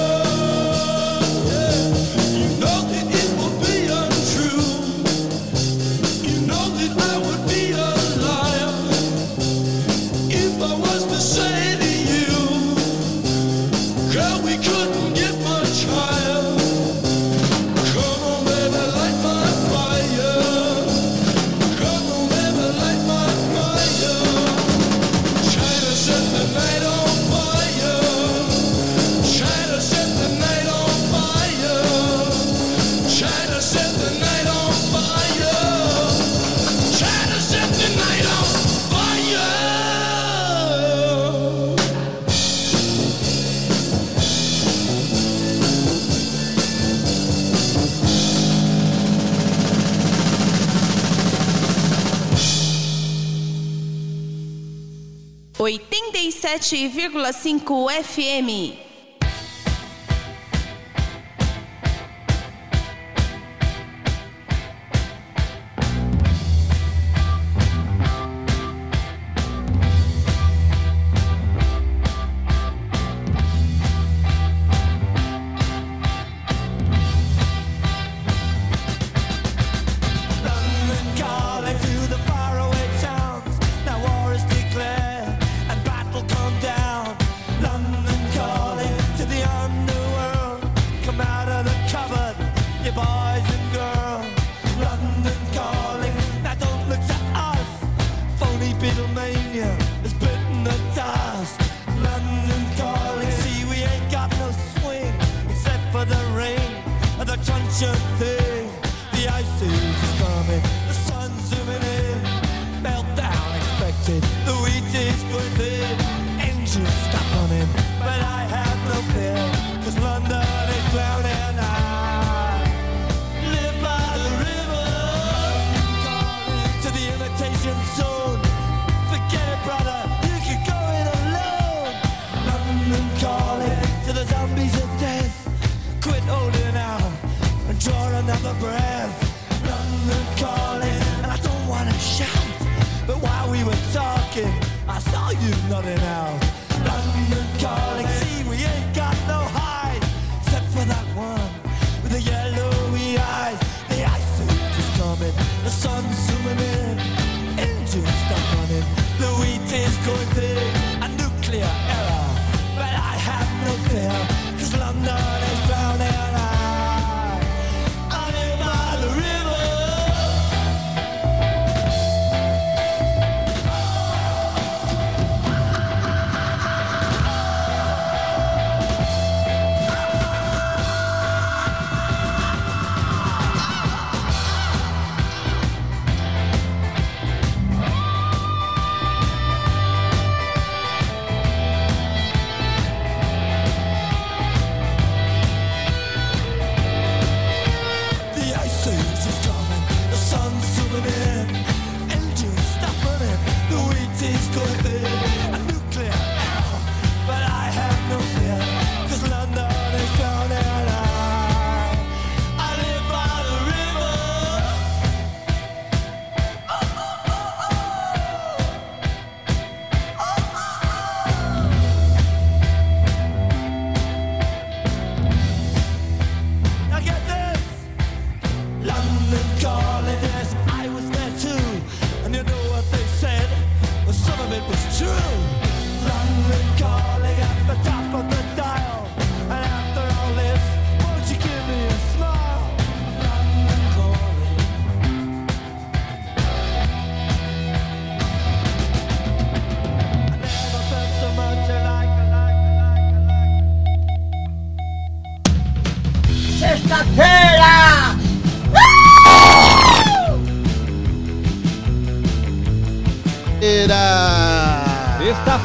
107,5 FM.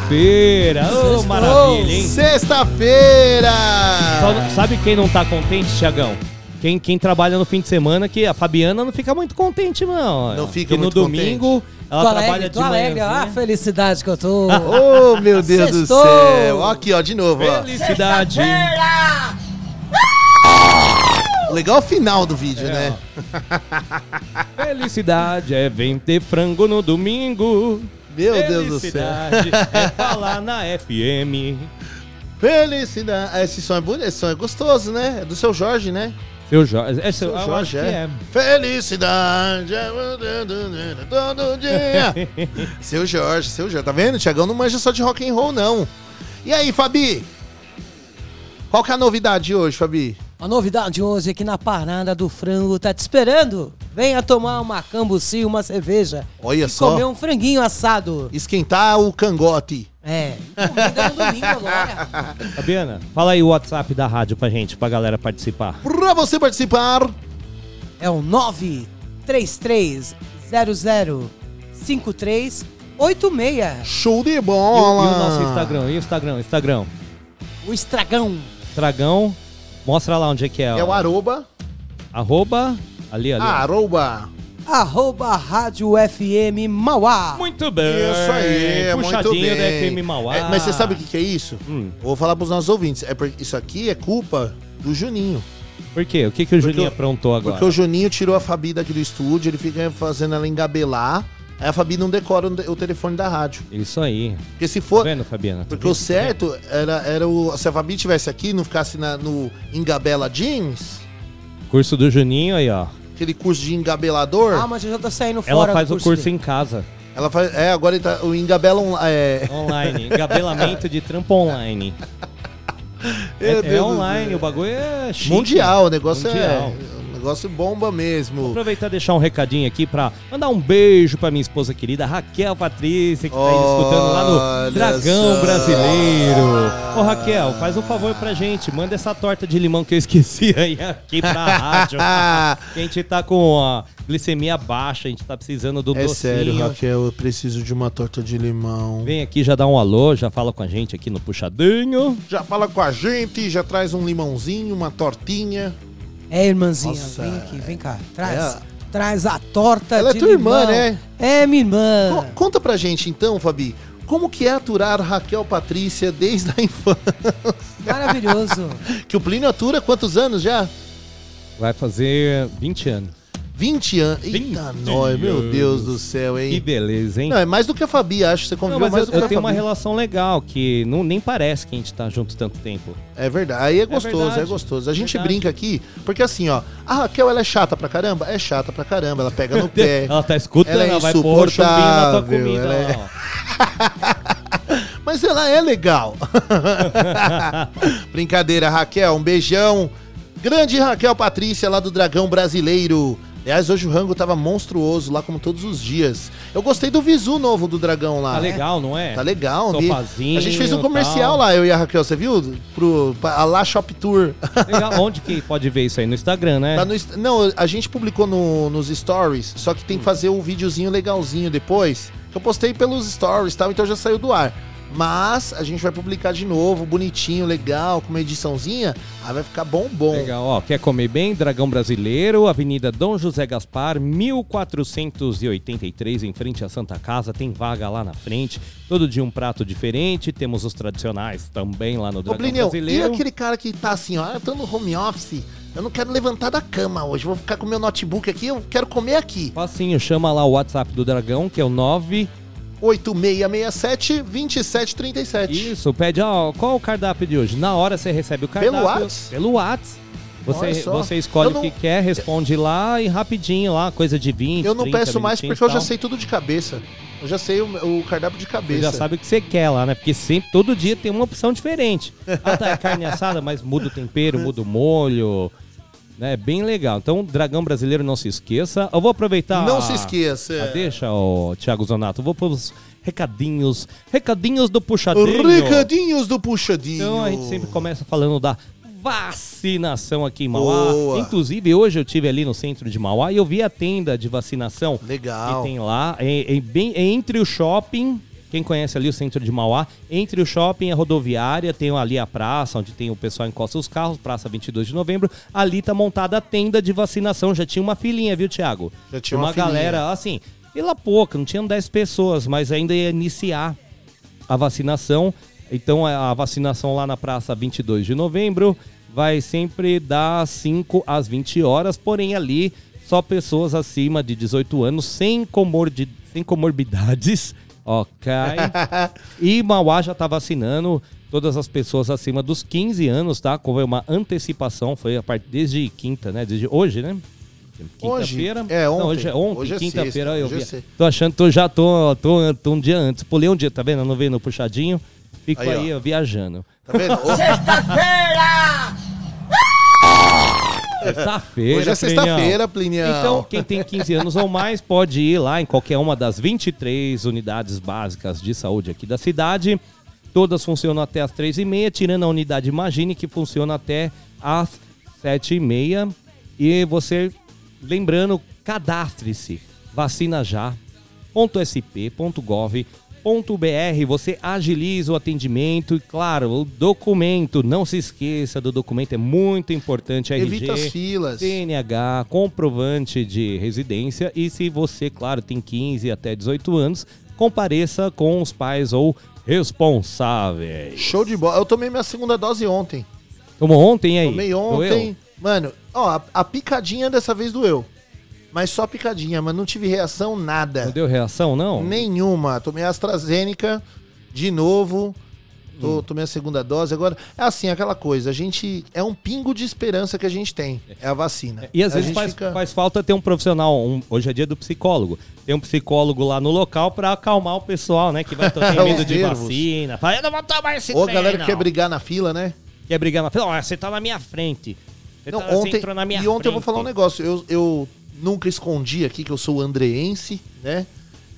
Sexta-feira! Ô, oh, maravilha, hein? Sexta-feira! Sabe quem não tá contente, Tiagão? Quem, quem trabalha no fim de semana, que a Fabiana não fica muito contente, não. Não fica que muito no domingo, contente. Ela tô trabalha alegre, de alegre, olha a felicidade que eu tô. oh, meu Deus do céu. Aqui, ó, de novo, ó. Felicidade. Legal o final do vídeo, é, né? Felicidade é vender frango no domingo. Meu Deus do céu. Felicidade é falar na FM. Felicidade. Esse som é bonito, esse som é gostoso, né? É do seu Jorge, né? Seu Jorge. É, seu, Seu eu Jorge, é. é. Felicidade é todo dia. seu Jorge, seu Jorge. Tá vendo? Tiagão não manja só de rock and roll, não. E aí, Fabi? Qual que é a novidade hoje, Fabi? A novidade hoje aqui na parada do frango tá te esperando. Venha tomar uma cambuci, uma cerveja. Olha e só. comer um franguinho assado. Esquentar o cangote. É. Comida no domingo agora. Fabiana, fala aí o WhatsApp da rádio pra gente, pra galera participar. Pra você participar, É o 933005386. show de E, o- bola. e o nosso Instagram? E o Instagram? Instagram. O estragão. Dragão. Mostra lá onde é que é. É o arroba. Arroba. Ali, ali. Arroba. Arroba Rádio FM Mauá. Muito bem. Isso aí, muito Puxadinho bem. da FM Mauá. É, mas você sabe o que, que é isso? Hum. Vou falar pros nossos ouvintes. É porque isso aqui é culpa do Juninho. Por quê? O que, que o Juninho eu- aprontou agora? Porque o Juninho tirou a Fabi daqui do estúdio, ele fica fazendo ela engabelar. Aí a Fabi não decora o telefone da rádio. Isso aí. Porque se Tá for. vendo, Fabiana? Tá Porque vendo? o certo era, era o. Se a Fabi tivesse aqui, não ficasse na- no Engabela Jeans, Curso do Juninho aí, ó. aquele curso de engabelador, Ah, mas eu já tô saindo fora Ela do faz o curso dele. em casa. ela faz. É, agora ele tá, o Engabela on- é, Online. Gabelamento de trampo online. É, é do online, o bagulho é chique. mundial, o negócio Mundial. é. Negócio bomba Vou mesmo. aproveitar e deixar um recadinho aqui pra mandar um beijo pra minha esposa querida Raquel Patrícia, que tá aí escutando lá no Dragão só. Brasileiro. Ô Raquel, faz um favor pra gente, manda essa torta de limão que eu esqueci aí aqui pra rádio. que a gente tá com a glicemia baixa, a gente tá precisando do É docinho. sério, Raquel, eu preciso de uma torta de limão. Vem aqui, já dá um alô, já fala com a gente aqui no Puxadinho. Já fala com a gente, já traz um limãozinho, uma tortinha. É, irmãzinha, Nossa, vem aqui, vem cá. Traz, é. traz a torta Ela é tua irmã, limão. né? É, minha Co- irmã. Conta pra gente então, Fabi, como que é aturar Raquel Patrícia desde a infância? Maravilhoso. Que o Plínio atura quantos anos já? Vai fazer 20 anos. 20 anos. 20 Eita, nós, meu. Deus do céu, Que hein? beleza, hein? Não, é mais do que a Fabi, acho. Você Não, conviveu mas mais eu, do que eu a tenho uma Fabi. relação legal, que não, nem parece que a gente tá junto tanto tempo. É verdade. Aí é gostoso, é, verdade. gostoso. A gente Verdade. brinca aqui, porque assim, ó, a Raquel ela é chata pra caramba? É chata pra caramba, ela pega no pé. Ela tá escutando, Ela é ela vai pôr chumbinho na tua comida. ela é-. Mas ela é legal. Brincadeira, Raquel. Um beijão. Grande Raquel Patrícia, lá do Dragão Brasileiro. Aliás, hoje o rango tava monstruoso lá, como todos os dias. Eu gostei do visu novo do Dragão lá. Tá legal, não é? Tá legal. vi. Sofazinho, A gente fez um comercial tal. lá, eu e a Raquel, você viu? Pro, pra, a lá Shop Tour. Legal. Onde que pode ver isso aí? No Instagram, né? Tá no não, a gente publicou no- nos stories, só que tem que fazer um videozinho legalzinho depois. Eu postei pelos stories e tal, então já saiu do ar. Mas a gente vai publicar de novo, bonitinho, legal, com uma ediçãozinha. Aí vai ficar bom, bom. Legal, ó. Quer comer bem? Dragão Brasileiro, Avenida Dom José Gaspar, 1483, em frente à Santa Casa. Tem vaga lá na frente. Todo dia um prato diferente. Temos os tradicionais também lá no Ô, Dragão e Brasileiro. aquele cara que tá assim, ó, eu tô no home office, eu não quero levantar da cama hoje, vou ficar com meu notebook aqui, eu quero comer aqui. Facinho, chama lá o WhatsApp do Dragão, que é o 9. 8667-2737. Isso, pede, ó, qual o cardápio de hoje? Na hora você recebe o cardápio. Pelo Whats. Olha Você, só. você escolhe não- o que quer, responde lá e rapidinho lá, coisa de 20, Eu não 30 peço mais porque eu já sei tudo de cabeça. Eu já sei o, o cardápio de Você cabeça. já sabe o que você quer lá, né? Porque sempre, todo dia tem uma opção diferente. Ah, tá, é carne assada, mas muda o tempero, muda o molho. É bem legal. Então, Dragão Brasileiro, não se esqueça. Eu vou aproveitar. Não se esqueça. Ah, deixa, o Thiago Zonato. Eu vou pros recadinhos. Recadinhos do Puxadinho. Recadinhos do Puxadinho. Então, a gente sempre começa falando da vacinação aqui em Mauá. Boa. Inclusive, hoje eu tive ali no centro de Mauá e eu vi a tenda de vacinação Legal. que tem lá. É, é bem, é entre o shopping Quem conhece ali o centro de Mauá, entre o shopping e a rodoviária, tem ali a praça, onde tem o pessoal encosta os carros, Praça 22 de Novembro. Ali tá montada a tenda de vacinação. Já tinha uma filinha, viu, Thiago? Já tinha uma, uma filinha. galera, assim, pela pouca, não tinham 10 pessoas, mas ainda ia iniciar a vacinação. Então a a vacinação lá na praça 22 de novembro vai sempre das 5 às 20 horas, porém ali só pessoas acima de 18 anos sem, comordi- sem comorbidades, ok? e Mauá já tá vacinando todas as pessoas acima dos 15 anos, tá? Foi uma antecipação, foi a partir desde quinta, né? Desde hoje, né? Quinta-feira. É, Não, ontem. hoje é ontem, Hoje é quinta-feira sexta, eu hoje é vi. sexta. Tô achando, tô, já tô, tô, tô um dia antes. Pulei um dia, tá vendo? Não veio no puxadinho. Fico Aí, aí, ó. ó, viajando. Tá vendo? Ô, Sexta-feira. Hoje é sexta-feira, Plinião. Então, quem tem 15 anos ou mais pode ir lá em qualquer uma das 23 unidades básicas de saúde aqui da cidade. Todas funcionam até as 3h30, tirando a unidade Imagine, que funciona até as 7h30. E você, lembrando, cadastre-se. Vacina já. .sp.gov.br você agiliza o atendimento e, claro, o documento, não se esqueça do documento, é muito importante. RG, Evita as filas. CNH, comprovante de residência e se você, claro, tem 15 até 18 anos, compareça com os pais ou responsáveis. Show de bola. Eu tomei minha segunda dose ontem. Tomou ontem aí? Tomei Doeu? ontem. Mano, ó, a, a picadinha dessa vez doeu. Mas só picadinha, mas não tive reação, nada. Não deu reação, não? Nenhuma. Tomei AstraZeneca de novo. Tô, tomei a segunda dose. Agora, é assim, aquela coisa. A gente. É um pingo de esperança que a gente tem. É a vacina. E às A vezes faz, fica- faz falta ter um profissional. um- hoje é dia do psicólogo. Tem um psicólogo lá no local pra acalmar o pessoal, né? Que vai ter medo de nervos. vacina. Fala, eu não vou tomar esse Ô, trem, galera que não." quer brigar na fila, né? Quer brigar na frente? Ó, você tá na minha frente. Você, Não, tá, ontem, entrou na minha e ontem eu vou frente. falar um negócio. Eu, eu nunca escondi aqui que eu sou andreense, né?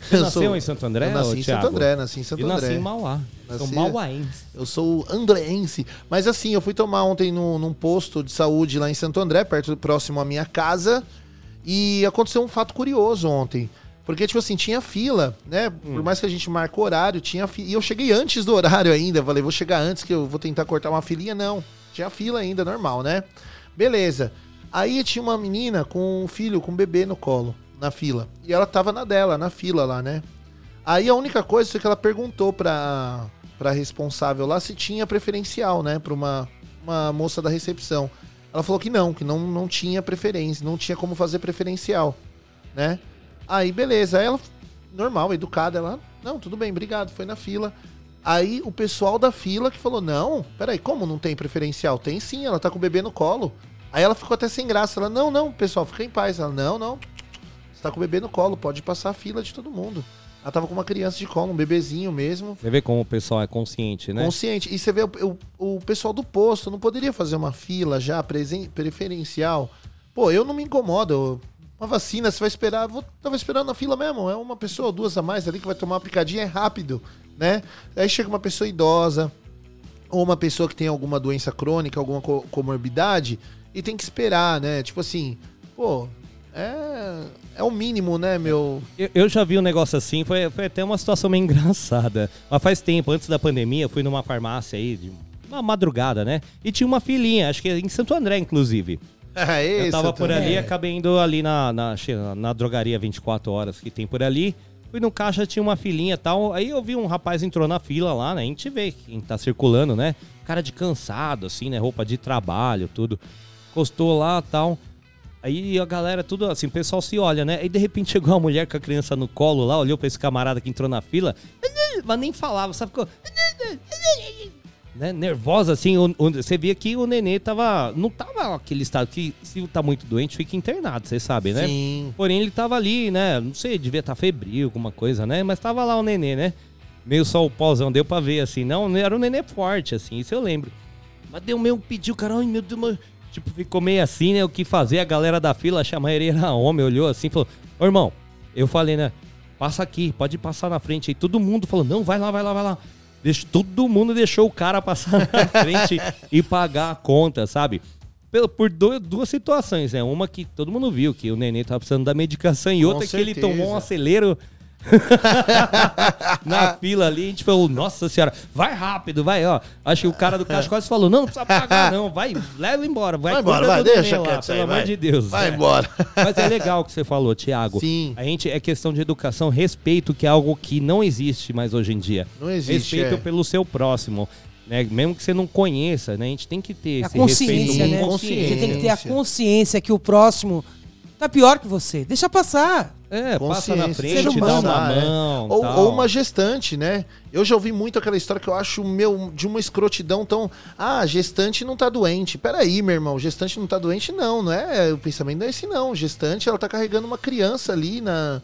Você Eu nasceu sou- em Santo André, Eu nasci em Thiago? Santo André, nasci em Santo Eu nasci André. em Mauá. Sou Nasci- mauaense. Eu sou andreense. Mas assim, eu fui tomar ontem num, num posto de saúde lá em Santo André, perto próximo à minha casa. E aconteceu um fato curioso ontem. Porque, tipo assim, tinha fila, né? Hum. Por mais que a gente marque o horário, tinha fila. E eu cheguei antes do horário ainda. Falei, vou chegar antes que eu vou tentar cortar uma filinha. Não. Tinha fila ainda, normal, né? Beleza. Aí tinha uma menina com um filho, com um bebê no colo, na fila. E ela tava na dela, na fila lá, né? Aí a única coisa foi que ela perguntou pra, pra responsável lá se tinha preferencial, né? Pra uma, uma moça da recepção. Ela falou que não, que não, não tinha preferência, não tinha como fazer preferencial, né? Aí, beleza. Aí ela, normal, educada, ela, não, tudo bem, obrigado, foi na fila. Aí o pessoal da fila que falou, não, peraí, como não tem preferencial? Tem sim, ela tá com o bebê no colo. Aí ela ficou até sem graça. Ela, não, não, pessoal, fica em paz. Ela, não, não, você tá com o bebê no colo, pode passar a fila de todo mundo. Ela tava com uma criança de colo, um bebezinho mesmo. Você vê como o pessoal é consciente, né? Consciente. E você vê o, o- o pessoal do posto não poderia fazer uma fila já presen- preferencial. Pô, eu não me incomodo. eu- Uma vacina, você vai esperar. Vou, tava esperando na fila mesmo. É uma pessoa, duas a mais ali que vai tomar uma picadinha, é rápido, né? Aí chega uma pessoa idosa, ou uma pessoa que tem alguma doença crônica, alguma co- comorbidade, e tem que esperar, né? Tipo assim, pô, é, é o mínimo, né, meu? Eu, eu já vi um negócio assim, foi, foi até uma situação meio engraçada. Mas faz tempo, antes da pandemia, eu fui numa farmácia aí, de uma madrugada, né? E tinha uma filinha, acho que em Santo André, inclusive. É Eu esse, tava por também. ali, acabei indo ali na, na, na drogaria 24 horas que tem por ali. Fui no caixa, tinha uma filinha e tal. Aí eu vi um rapaz entrou na fila lá, né? A gente vê quem tá circulando, né? Cara de cansado, assim, né? Roupa de trabalho, tudo. Encostou lá tal. Aí a galera, tudo assim, o pessoal se olha, né? Aí de repente chegou uma mulher com a criança no colo lá, olhou pra esse camarada que entrou na fila, mas nem falava, sabe? Ficou. Né, nervosa, assim, o- o- você via que o nenê tava. Não tava aquele estado que, se tá muito doente, fica internado, você sabe, né? Sim. Porém, ele tava ali, né? Não sei, devia estar febril, alguma coisa, né? Mas tava lá o nenê, né? Meio só o pauzão, deu pra ver, assim. Não, era um nenê forte, assim, isso eu lembro. Mas deu meio, pediu, cara, ai meu Deus. Tipo, ficou meio assim, né? O que fazer? A galera da fila, a maioria era homem, olhou assim, falou, ô irmão, eu falei, né? Passa aqui, pode passar na frente. Aí todo mundo falou, não, vai lá, vai lá, vai lá. Deixa, todo mundo deixou o cara passar na frente e pagar a conta, sabe? Pelo- Por duas situações, né? Uma que todo mundo viu que o neném tava precisando da medicação e Com outra que ele certeza. tomou um acelero Na fila ali, a gente falou, nossa senhora, vai rápido, vai, ó. Acho que o cara do caixa quase falou, não, não precisa pagar não, vai, leva embora. Vai, Vai embora, vai, deixa lá, pelo amor de Deus. Vai É. embora. Mas é legal o que você falou, Thiago. Sim. A gente é questão de educação, respeito, que é algo que não existe mais hoje em dia. Não existe, Respeito é. pelo seu próximo. Né? Mesmo que você não conheça, né? A gente tem que ter A esse consciência, respeito né? com Você tem que ter a Consciência. consciência que o próximo tá pior que você. Deixa passar. É, passa na Consciência, frente, dá uma é. mão. Ou, tal. ou uma gestante, né? Eu já ouvi muito aquela história que eu acho meu de uma escrotidão tão. Ah, gestante não tá doente. Peraí, meu irmão, gestante não tá doente, não, não é? O pensamento não é esse, não. Gestante, ela tá carregando uma criança ali na,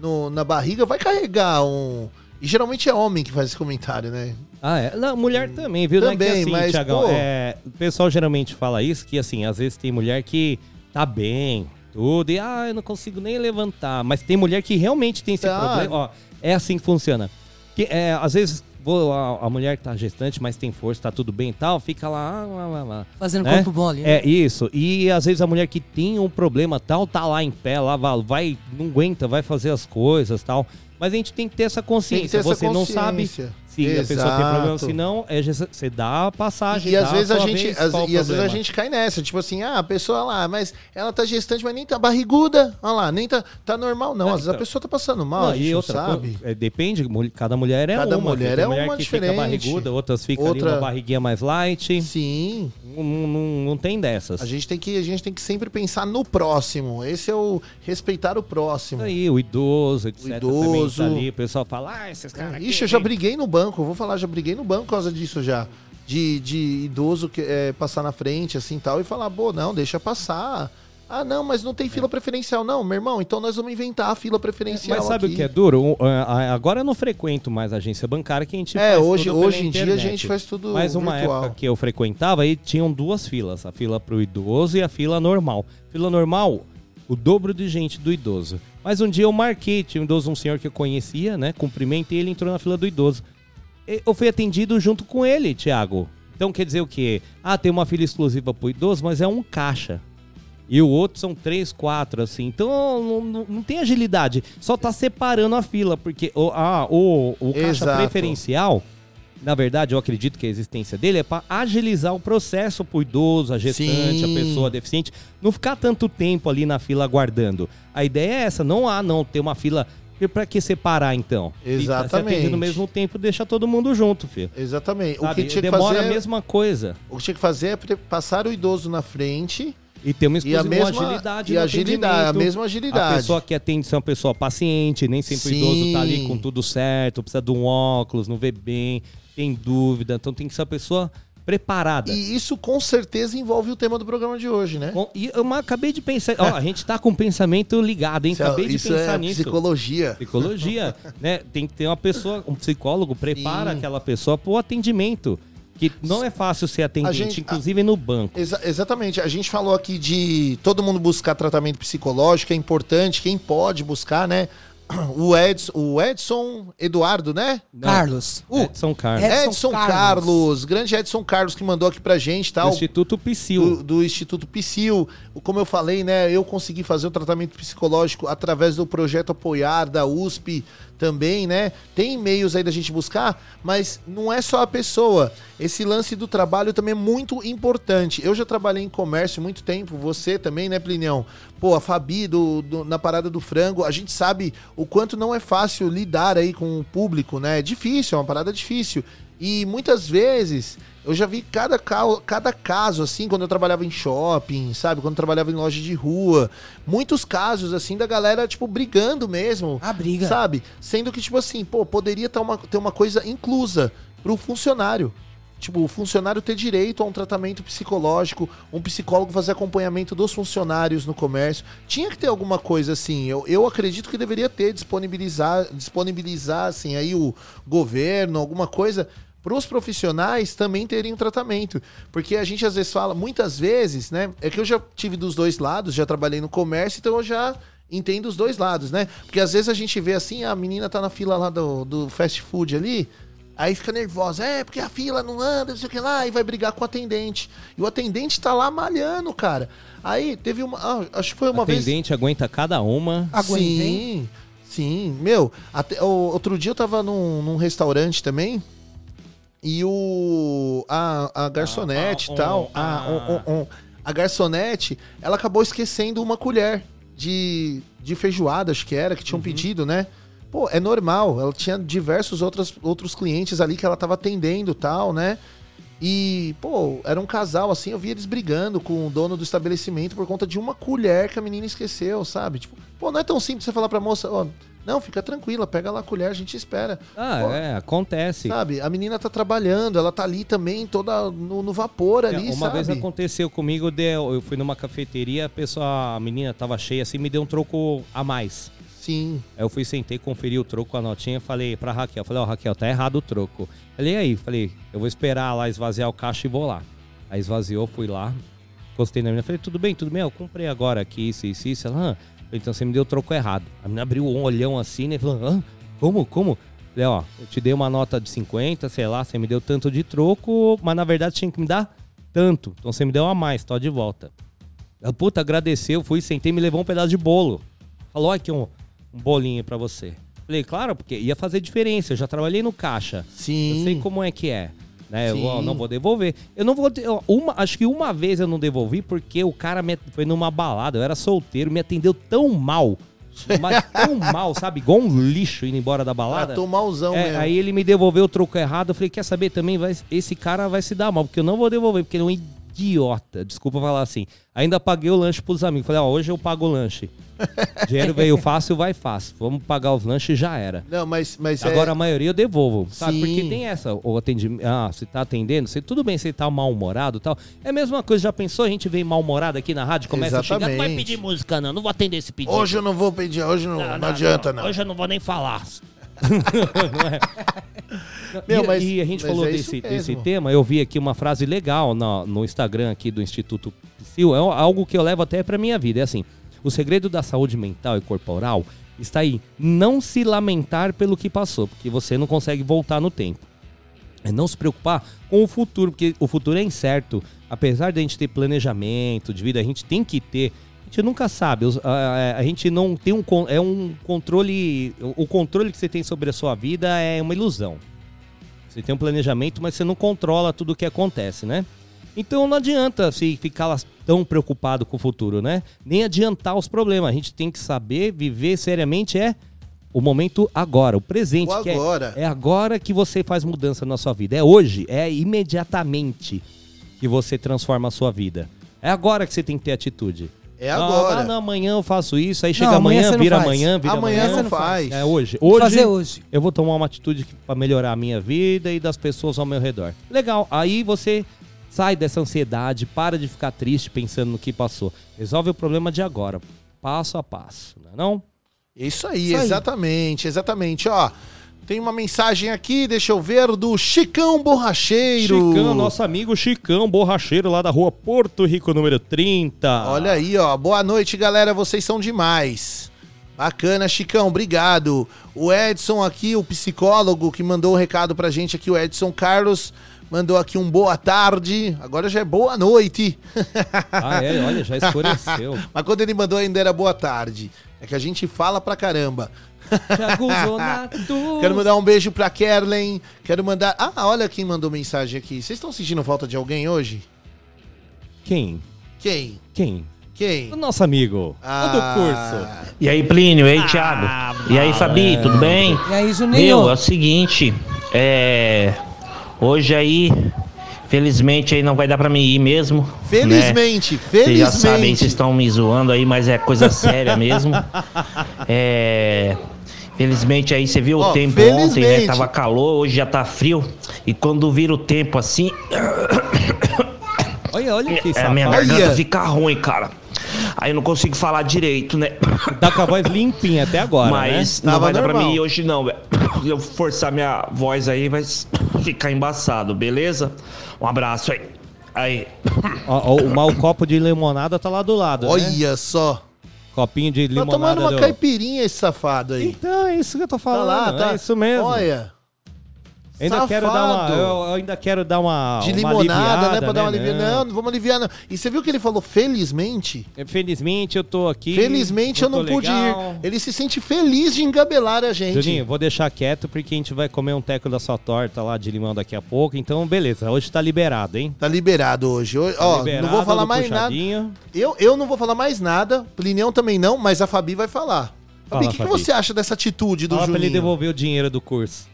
no- na barriga, vai carregar um. E geralmente é homem que faz esse comentário, né? Ah, é. Não, mulher também, viu? não é que Também, assim, mas, Thiagão, pô- é, o pessoal geralmente fala isso, que assim, às vezes tem mulher que tá bem, tudo, e ah, eu não consigo nem levantar. Mas tem mulher que realmente tem esse Tá. problema. Ó, é assim que funciona. Que, é, às vezes vou- a, a mulher que tá gestante, mas tem força, tá tudo bem e tal, fica lá, lá, lá, lá. Fazendo Né? corpo bom ali. né? É isso. E às vezes a mulher que tem um problema tal, tá lá em pé, lá vai, vai não aguenta, vai fazer as coisas tal. Mas a gente tem que ter essa Tem que consciência. ter essa Você não sabe consciência. se a pessoa tem problema, Exato. se não, é, você dá a passagem. E às vezes a gente, vez, o e às vezes a gente cai nessa, tipo assim, ah, a pessoa lá, mas ela tá gestante, mas nem tá barriguda, olha lá, nem tá, tá normal, não. É, Às vezes a então. pessoa tá passando mal, Não, a gente e outra sabe. é, depende, cada mulher é Cada uma. mulher tem é mulher uma que diferente. fica barriguda, outras ficam Outra- ali uma barriguinha mais light. Sim, Não, não, não tem dessas. a gente tem que a gente tem que sempre pensar no próximo. Esse é o respeitar o próximo. Aí, o idoso, etc. também idoso. tá ali, o pessoal fala, ah, esses caras. aqui Ixi, eu já briguei no banco, eu vou falar, já briguei no banco por causa disso já. De, de idoso que, é, passar na frente, assim tal, e falar, pô, não, deixa passar. Ah, não, mas não tem fila preferencial. Não, meu irmão, então nós vamos inventar a fila preferencial. Mas sabe aqui. o que é duro? A- Agora eu não frequento mais agência bancária que a gente É, faz hoje, tudo hoje em dia a internet. gente faz tudo Mas uma virtual. época que eu frequentava, aí tinham duas filas. A fila pro idoso e a fila normal. Fila normal, o dobro de gente do idoso. Mas um dia eu marquei, tinha um idoso, um senhor que eu conhecia, né? Cumprimentei, ele entrou na fila do idoso. Eu fui atendido junto com ele, Thiago. Então quer dizer o quê? Ah, tem uma fila exclusiva pro idoso, mas é um caixa. E o outro são três, quatro, assim. Então não, não- não tem agilidade. Só tá separando a fila, porque o, ah, o, o caixa Exato. preferencial, na verdade, eu acredito que a existência dele é para agilizar o processo pro idoso, a gestante, Sim. a pessoa deficiente, não ficar tanto tempo ali na fila aguardando. A ideia é essa, não há não ter uma fila. E pra que separar então? E tá se Exatamente. no mesmo tempo, deixa todo mundo junto, filho. Exatamente. O Sabe? que tinha que Demora fazer, a mesma coisa. o que tinha que fazer é passar o idoso na frente E ter uma, e a exclusiva, mesma agilidade e agilidade, a mesma agilidade. A pessoa que atende é uma pessoa paciente, nem sempre o idoso tá ali Sim. com tudo certo, precisa de um óculos, não vê bem, tem dúvida. Então tem que ser uma pessoa preparada. E isso com certeza envolve o tema do programa de hoje, né? Bom, E eu acabei de pensar. Ó, a gente tá com o pensamento ligado, hein? Isso é- Acabei de pensar é nisso. psicologia. Psicologia, né? Tem que ter uma pessoa, um psicólogo, prepara Sim. aquela pessoa pro atendimento. Que não é fácil ser atendente, gente- inclusive no banco. Exa- exatamente. A gente falou aqui de todo mundo buscar tratamento psicológico, é importante, quem pode buscar, né? O Edson, o Edson Eduardo, né? Carlos. Uh, Edson Carlos. Edson Edson, Carlos. Carlos. grande Edson Carlos que mandou aqui pra gente, tá? O- Instituto Psil. do, do Instituto Psil. Como eu falei, né, eu consegui fazer o tratamento psicológico através do projeto Apoiar da USP também, né? Tem e-mails aí da gente buscar, mas não é só a pessoa. Esse lance do trabalho também é muito importante. Eu já trabalhei em comércio muito tempo, você também, né, Plinião? Pô, a Fabi do, do- na parada do frango, a gente sabe o quanto não é fácil lidar aí com o público, né? É difícil, é uma parada difícil. E muitas vezes eu já vi cada, ca- cada caso, assim, quando eu trabalhava em shopping, sabe? Quando eu trabalhava em loja de rua. Muitos casos, assim, da galera, tipo, brigando mesmo. A briga. Sabe? Sendo que, tipo assim, pô, poderia ter uma, ter uma coisa inclusa pro funcionário. Tipo, o funcionário ter direito a um tratamento psicológico, um psicólogo fazer acompanhamento dos funcionários no comércio. Tinha que ter alguma coisa assim. Eu, eu acredito que deveria ter, disponibilizar, disponibilizar assim, aí o governo, alguma coisa para os profissionais também terem um tratamento. Porque a gente às vezes fala, muitas vezes, né? É que eu já tive dos dois lados, já trabalhei no comércio, então eu já entendo os dois lados, né? Porque às vezes a gente vê assim, a menina tá na fila lá do, do fast food ali, aí fica nervosa, é, porque a fila não anda, não sei o que lá, e vai brigar com o atendente. E o atendente tá lá malhando, cara. Aí teve uma. ah, acho que foi uma vez. Atendente aguenta cada uma. Aguentei. Sim. Sim, meu, até, o- outro dia eu tava num, num restaurante também e o a, a garçonete Ah, e tal, a, ah. um, a garçonete, ela acabou esquecendo uma colher de, de feijoada, acho que era, que tinham pedido, né? Pô, é normal, ela tinha diversos outros, outros clientes ali que ela tava atendendo e tal, né? E, pô, era um casal, assim, eu vi eles brigando com o dono do estabelecimento por conta de uma colher que a menina esqueceu, sabe? Tipo, pô, não é tão simples você falar pra moça, ó, não, fica tranquila, pega lá a colher, a gente espera. Ah, Pô, é, acontece. Sabe? A menina tá trabalhando, ela tá ali também, toda no, no vapor É, ali, uma sabe? vez aconteceu comigo, eu fui numa cafeteria, a pessoa, a menina tava cheia assim, me deu um troco a mais. Sim. Aí eu fui, sentei, conferi o troco, a notinha, falei pra Raquel, falei, ó, Raquel, tá errado o troco. Falei, e aí? Falei, eu vou esperar lá esvaziar o caixa e vou lá. Aí esvaziou, fui lá, encostei na menina, falei, tudo bem, tudo bem, eu comprei agora aqui, isso, isso, isso. Ela, ah, então você me deu o troco errado. A menina abriu um olhão assim, né, falou, ah, como, como? Falei, ó, eu te dei uma nota de 50, sei lá, você me deu tanto de troco, mas na verdade tinha que me dar tanto. Então você me deu a mais, tô de volta. Ela, puta, agradeceu, fui, sentei, me levou um pedaço de bolo. Falou, aqui um, um bolinho pra você. Falei, claro, porque ia fazer diferença, eu já trabalhei no caixa. Sim. Eu sei como é que é. Né? Eu não vou devolver. Eu não vou. eu- Uma, acho que uma vez eu não devolvi porque o cara me- foi numa balada, eu era solteiro, me atendeu tão mal. Mas tão mal, sabe? Igual um lixo indo embora da balada. Tratou malzão É, mesmo. aí ele me devolveu o troco errado. Eu falei, quer saber também? Vai, esse cara vai se dar mal, porque eu não vou devolver, porque ele é um idiota. Desculpa falar assim. Ainda paguei o lanche pros amigos. Falei, ó, hoje eu pago o lanche. Dinheiro veio fácil, vai fácil. Vamos pagar os lanches e já era. Não, mas, mas é- Agora a maioria eu devolvo, sabe? Sim. Porque tem essa, o atendimento. Ah, você tá atendendo, você, tudo bem, você tá mal-humorado e tal. É a mesma coisa, já pensou? A gente vem mal-humorado aqui na rádio, começa a chegar, não vai Exatamente. pedir música, não, não vou atender esse pedido. Hoje eu não vou pedir, hoje não, não, adianta, não. Hoje eu não vou nem falar. Não é? Meu, e, mas- e a gente falou é desse, desse tema, eu vi aqui uma frase legal no, no Instagram aqui do Instituto Psil, é algo que eu levo até pra minha vida, é assim, o segredo da saúde mental e corporal está aí, não se lamentar pelo que passou, porque você não consegue voltar no tempo. É não se preocupar com o futuro, porque o futuro é incerto. Apesar de a gente ter planejamento de vida, a gente tem que ter. A gente nunca sabe. A, gente não tem um. É um controle. O controle que você tem sobre a sua vida é uma ilusão. Você tem um planejamento, mas você não controla tudo o que acontece, né? Então não adianta se ficar tão preocupado com o futuro, né? Nem adiantar os problemas. A gente tem que saber viver seriamente é o momento agora, o presente. O que é- agora. É, agora que você faz mudança na sua vida. É hoje, é imediatamente que você transforma a sua vida. É agora que você tem que ter atitude. É Não, agora. Ah, não, amanhã eu faço isso, aí chega Não, amanhã amanhã, vira faz. amanhã, vira Amanhã amanhã. você não faz. É hoje. Hoje, fazer hoje. eu vou tomar uma atitude para melhorar a minha vida e das pessoas ao meu redor. Legal. Aí você sai dessa ansiedade, para de ficar triste pensando no que passou. Resolve o problema de agora, passo a passo, não é não? Isso aí, Isso aí. exatamente, exatamente. Ó, tem uma mensagem aqui, deixa eu ver, do Chicão Borracheiro. Chicão, nosso amigo Chicão, borracheiro lá da rua Porto Rico, número 30. Olha aí, ó. Boa noite, galera. Vocês são demais. Bacana, Chicão, obrigado. O Edson aqui, o psicólogo que mandou o recado pra gente aqui, o Edson Carlos, mandou aqui um boa tarde. Agora já é boa noite. Ah, é, olha, já escureceu. Mas quando ele mandou ainda era boa tarde. É que a gente fala pra caramba. Thiago Zonato. Quero mandar um beijo pra Kerlen. Quero mandar. Ah, olha quem mandou mensagem aqui. Vocês estão sentindo falta de alguém hoje? Quem? Quem? Quem? Quem? O nosso amigo. Ah. O do curso. E aí, Plínio, e aí, Thiago? E aí, Fabi, tudo bem? E aí, Meu, Juninho? é o seguinte, é. Hoje aí, felizmente aí não vai dar pra mim ir mesmo. né? Felizmente, Vocês já sabem, felizmente. vocês estão me zoando aí, mas é coisa séria mesmo. É. Felizmente aí, você viu Ó, o tempo ontem, né? felizmente. Tava calor, hoje já tá frio. E quando vira o tempo assim, Olha, olha que é, a minha garganta Olha. fica ruim, cara. Aí eu não consigo falar direito, né? Tá com a voz limpinha até agora, Mas né? não Tava vai dar pra normal. mim ir hoje não, velho. Se eu forçar minha voz aí, vai ficar embaçado, beleza? Um abraço aí. Aí. Ó, ó, o mau copo de limonada tá lá do lado, né? Olha só. Copinho de Tá limonada. tomando uma do- caipirinha esse safado aí. Então, é isso que eu tô Tá falando. lá, tá. É isso mesmo. Olha. Ainda quero dar uma, Safado. eu, eu ainda quero dar uma De uma limonada, né? Pra dar uma aliviada. Não. Não, vamos aliviar, não. E você viu que ele falou felizmente? Felizmente eu tô aqui. Felizmente eu tô não pude legal. ir. Ele se sente feliz de engabelar a gente. Juninho, vou deixar quieto porque a gente vai comer um teco da sua torta lá de limão daqui a pouco. Então, beleza, hoje tá liberado, hein? Tá liberado hoje. Hoje- Ó, liberado não vou falar mais nada. puxadinho. Eu, eu não vou falar mais nada. Plinião também não, mas a Fabi vai falar. Fala, Fabi, o que, que você acha dessa atitude do Fala pra ele Juninho? devolver o dinheiro do curso.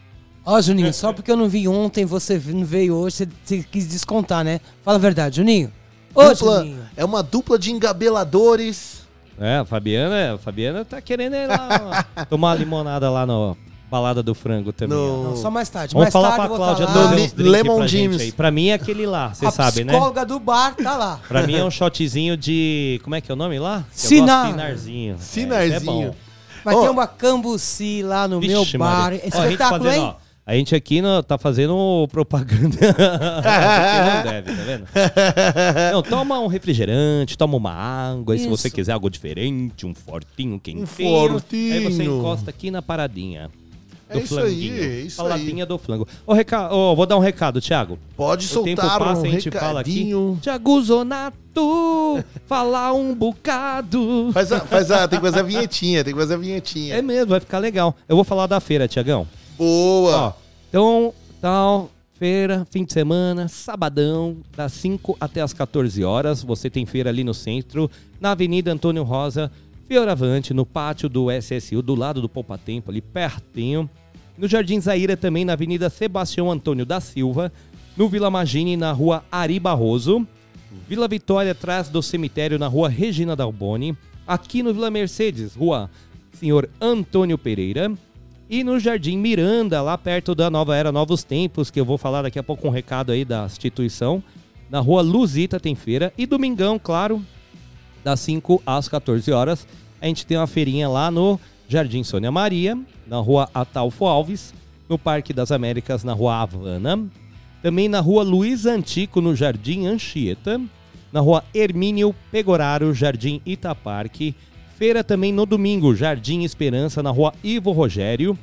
Ó, Juninho, só porque eu não vi ontem, você não veio hoje, você, você quis descontar, né? Fala a verdade, Juninho. Ô, Dupla- Juninho. é uma dupla de engabeladores. É, a Fabiana, a Fabiana tá querendo ir lá tomar uma limonada lá no Balada do Frango também. ó. Não, só mais tarde. Vamos mais falar tarde pra eu vou Cláudia tá uns Lemon pra gente James. aí. Pra mim é aquele lá, você a sabe, né? psicóloga do bar tá lá. Pra mim é um shotzinho de... Como é que é o nome lá? Sinar. Sinarzinho. É, Sinarzinho. esse é bom. Vai Ó. ter uma cambuci lá no meu Vixe, bar. Maria. Ó, a Espetáculo, fazendo, hein? ó, A gente aqui no- tá fazendo propaganda. Não deve, tá vendo? Não, toma um refrigerante, toma uma água. E se Isso. você quiser algo diferente, um fortinho quentinho. fortinho. Aí você encosta aqui na paradinha. É Do isso aí, flanguinho. é isso Paladinha do flango. Ô, reca... Ô, vou dar um recado, Thiago. Pode O tempo soltar passa, um a gente fala aqui. recadinho. Thiago Zonato, falar um bocado. Faz a, faz a, tem que fazer a vinhetinha, tem que fazer a vinhetinha. É mesmo, vai ficar legal. Eu vou falar da feira, Tiagão. Boa. Ó, então, tal, feira, fim de semana, sabadão, das 5 até as 14 horas. Você tem feira ali no centro, na Avenida Antônio Rosa, Fioravante, no pátio do SSU, do lado do Poupa Tempo, ali pertinho. No Jardim Zaira também, na Avenida Sebastião Antônio da Silva. No Vila Magini, na Rua Ari Barroso. Vila Vitória, atrás do cemitério, na Rua Regina Dalboni. Aqui no Vila Mercedes, Rua Senhor Antônio Pereira. E no Jardim Miranda, lá perto da Nova Era Novos Tempos, que eu vou falar daqui a pouco um recado aí da instituição. Na Rua Luzita tem feira. E domingão, claro, das 5 às 14 horas. A gente tem uma feirinha lá no Jardim Sônia Maria, na Rua Atalfo Alves, no Parque das Américas, na Rua Havana. Também na Rua Luiz Antico, no Jardim Anchieta. Na Rua Hermínio Pegoraro, Jardim Itaparque. Feira também no domingo, Jardim Esperança, na Rua Ivo Rogério.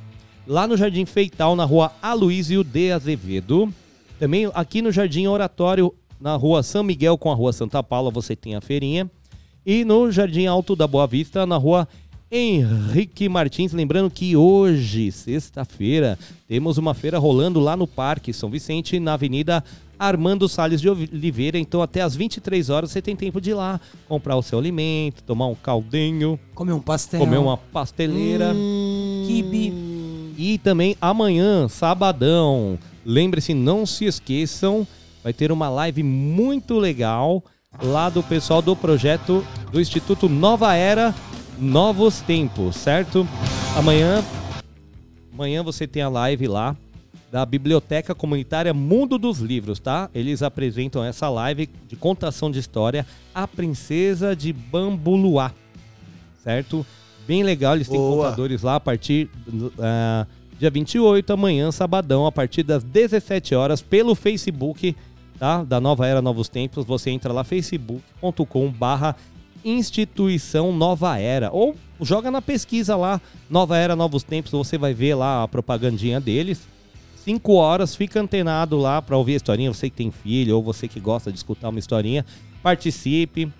Lá no Jardim Feital, na Rua Aloísio de Azevedo. Também aqui no Jardim Oratório, na Rua São Miguel com a Rua Santa Paula, você tem a feirinha. E no Jardim Alto da Boa Vista, na Rua Henrique Martins. Lembrando que hoje, sexta-feira, temos uma feira rolando lá no Parque São Vicente, na Avenida Armando Salles de Oliveira. Então, até às 23 horas, você tem tempo de ir lá comprar o seu alimento, tomar um caldinho, Comer um pastel. comer uma pasteleira. Kibe. E também amanhã, sabadão, lembre-se, não se esqueçam, vai ter uma live muito legal lá do pessoal do projeto do Instituto Nova Era, Novos Tempos, certo? Amanhã, amanhã você tem a live lá da Biblioteca Comunitária Mundo dos Livros, tá? Eles apresentam essa live de contação de história A Princesa de Bambuluá, certo? Bem legal, eles têm Boa. contadores lá a partir ah, dia 28, amanhã, sabadão, a partir das 17 horas, pelo Facebook, tá? Da Nova Era Novos Tempos. Você entra lá, facebook.com barra instituição Nova Era. Ou joga na pesquisa lá, Nova Era Novos Tempos, você vai ver lá a propagandinha deles. 5 horas, fica antenado lá para ouvir a historinha. Você que tem filho ou você que gosta de escutar uma historinha, participe.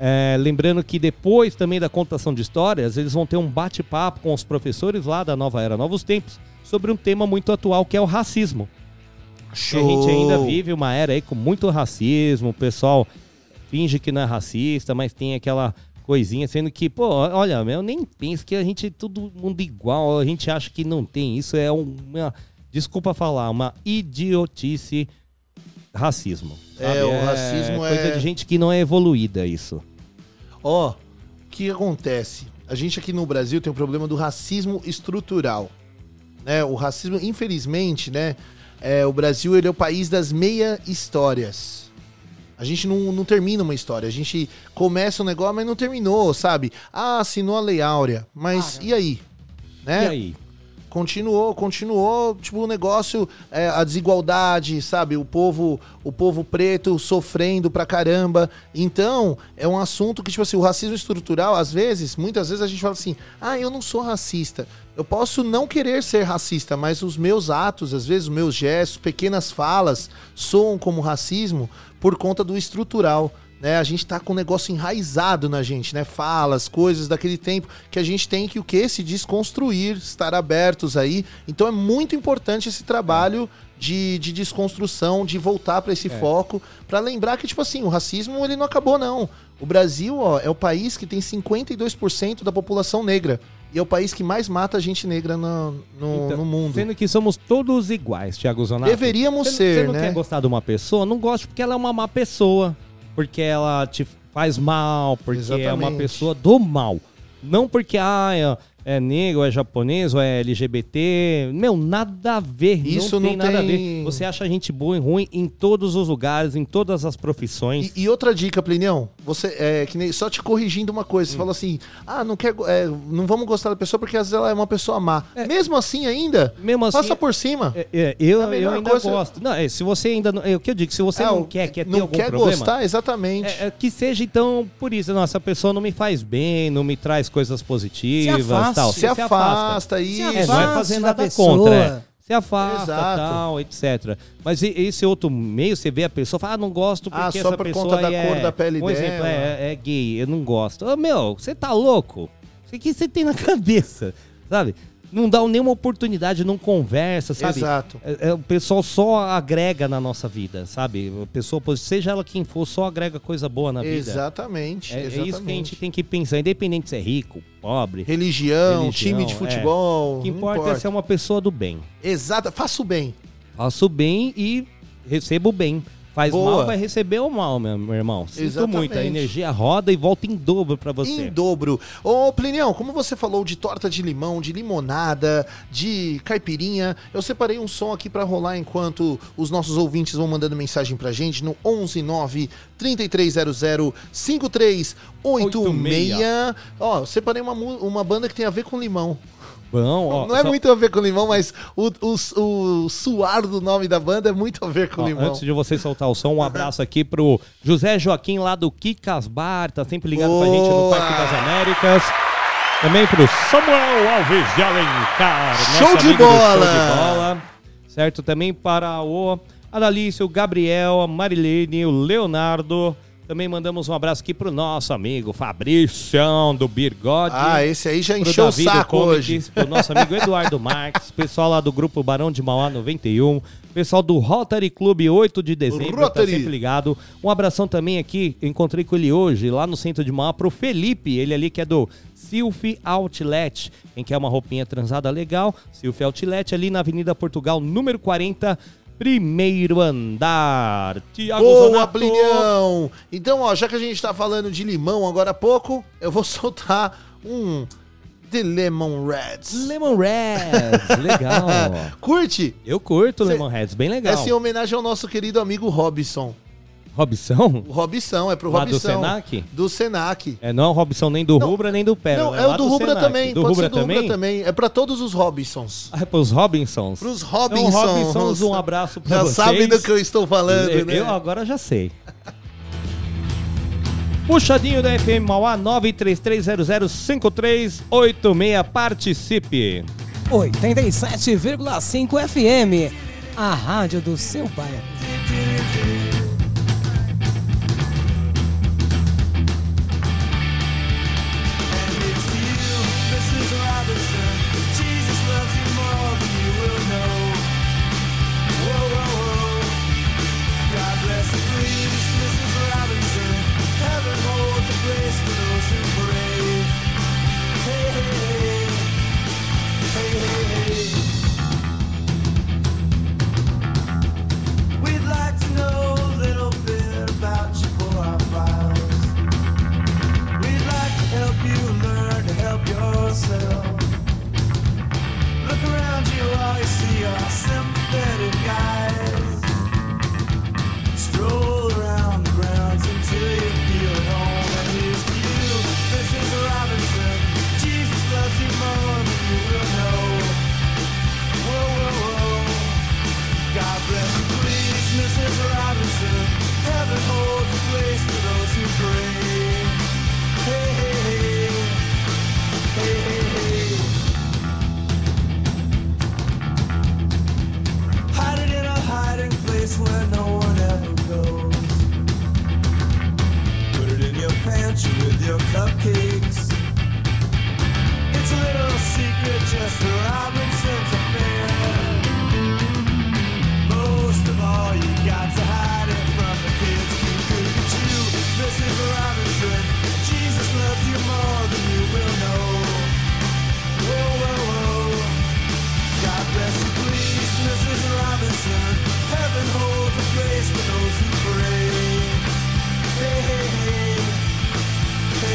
É, lembrando que depois também da contação de histórias, eles vão ter um bate-papo com os professores lá da Nova Era Novos Tempos sobre um tema muito atual que é o racismo. Que a gente ainda vive uma era aí com muito racismo, o pessoal finge que não é racista, mas tem aquela coisinha, sendo que, pô, olha, eu nem penso que a gente é todo mundo igual, a gente acha que não tem. Isso é uma, desculpa falar, uma idiotice racismo. É, sabe? o racismo coisa é- de gente que não é evoluída, isso. Ó, o que acontece? A gente aqui no Brasil tem o problema do racismo estrutural. Né? O racismo, infelizmente, né? É, o Brasil ele é o país das meia histórias. A gente não, não termina uma história. A gente começa um negócio, mas não terminou, sabe? Ah, assinou a Lei Áurea. Mas e aí? Né? E aí? Continuou, continuou, tipo, o negócio, é, a desigualdade, sabe? O povo, o povo preto sofrendo pra caramba. Então, é um assunto que, tipo assim, o racismo estrutural, às vezes, muitas vezes a gente fala assim, ah, eu não sou racista. Eu posso não querer ser racista, mas os meus atos, às vezes, os meus gestos, pequenas falas, soam como racismo por conta do estrutural. Né, a gente tá com um negócio enraizado na gente, né? Falas, coisas daquele tempo que a gente tem que o que se desconstruir, estar abertos aí. Então é muito importante esse trabalho de, de desconstrução, de voltar para esse foco, para lembrar que tipo assim, o racismo ele não acabou não. O Brasil, ó, é o país que tem 52% da população negra e é o país que mais mata gente negra no, no, Então, no mundo. Sendo que somos todos iguais, Thiago Zonato. Deveríamos Você- ser, Você não né? quer gostar de uma pessoa? Não gosta porque ela é uma má pessoa. Porque ela te faz mal, porque é uma Exatamente. pessoa do mal. Não porque, ah, é, é negro, é japonês, ou é LGBT. Meu, nada a ver. Isso não tem não nada a tem- ver. Você acha gente boa e ruim em todos os lugares, em todas as profissões. E, e outra dica, Plinião, você é que nem, só te corrigindo uma coisa, Hum. você falou assim: "Ah, não quer, é, não vamos gostar da pessoa porque às vezes ela é uma pessoa má". Mesmo assim ainda, Mesmo assim, passa por cima. É, é, eu, A eu ainda coisa- gosto. Não, é, se você ainda não, é o que eu digo, se você É, não quer, quer ter não algum quer problema, gostar, exatamente. É, é, que seja então por isso, nossa, a pessoa não me faz bem, não me traz coisas positivas, Se afasta. Tal. se afasta aí. Se É, não é afasta fazer da nada pessoa. contra, é. Se afasta, Exato. tal, etc. Mas e- esse outro meio, você vê a pessoa fala, ah, não gosto porque Ah, só essa por pessoa conta da aí cor é... da pele um exemplo, dela. é, é gay, eu não gosto. Ô, meu, você tá louco? O que você tem na cabeça, sabe? Não dá nenhuma oportunidade, não conversa, sabe? Exato. É, é, o pessoal só agrega na nossa vida, sabe? A pessoa, seja ela quem for, só agrega coisa boa na vida. Exatamente, É, é isso que a gente tem que pensar, independente se é rico, pobre. Religião, Religião, time de é. futebol, O que não importa, é ser uma pessoa do bem. Exato, faça o bem. Faço bem e recebo bem. Faz Boa. mal, vai receber o mal, meu, irmão. Sinto Exatamente. muito. A energia roda e volta em dobro pra você. Em dobro. Ô, Plinião, como você falou de torta de limão, de limonada, de caipirinha, eu separei um som aqui pra rolar enquanto os nossos ouvintes vão mandando mensagem pra gente no 119 3300 5386. Ó, separei uma, uma banda que tem a ver com limão. Bom, ó, Não é só- muito a ver com limão, mas o, o, o suar do nome da banda é muito a ver com ó, limão. antes de você soltar o som, um abraço aqui pro José Joaquim lá do Kikas Bar, tá sempre ligado com a gente no Boa! Parque das Américas. Também pro Samuel Alves de Alencar. Show de bola! Show de bola. Certo? Também para o Adalício, o Gabriel, a Marilene, o Leonardo. Também mandamos um abraço aqui pro nosso amigo Fabrício do Birgode. Ah, esse aí já encheu o Davi do saco hoje. Pro nosso amigo Eduardo Marques, pessoal lá do grupo Barão de Mauá 91, pessoal do Rotary Clube 8 de dezembro, Rotary. tá sempre ligado. Um abração também aqui, encontrei com ele hoje, lá no centro de Mauá, pro Felipe, ele ali que é do Silfi Outlet. Quem quer uma roupinha transada legal, Silfi Outlet, ali na Avenida Portugal, número 40, primeiro andar. Tiago Boa, Zonato. Plinião! Então, ó, já que a gente tá falando de limão agora há pouco, eu vou soltar um The Lemon Reds. Lemon Reds, legal. Curte? Eu curto Cê- Lemon Reds, bem legal. Essa em homenagem ao nosso querido amigo Robson. Robson? O Robson, é pro Lá do Robson. Senac? Do Senac. É, não é o Robson nem do Não, Rubra nem do Pérola. Não, é é o do Rubra Senac. também. Do pode Rubra ser do também? Rubra também. É pra todos os Robsons. Ah, é pros Robinsons. Pros Então, Robinsons. Robinsons, um abraço pra Já vocês. sabem do que eu estou falando, eu, né? eu agora já sei. Puxadinho da FM Mauá 933005386. Participe. 87,5 FM, a rádio do seu bairro. your cupcakes. It's a little secret, just the Robinson's affair. Most of all, you got to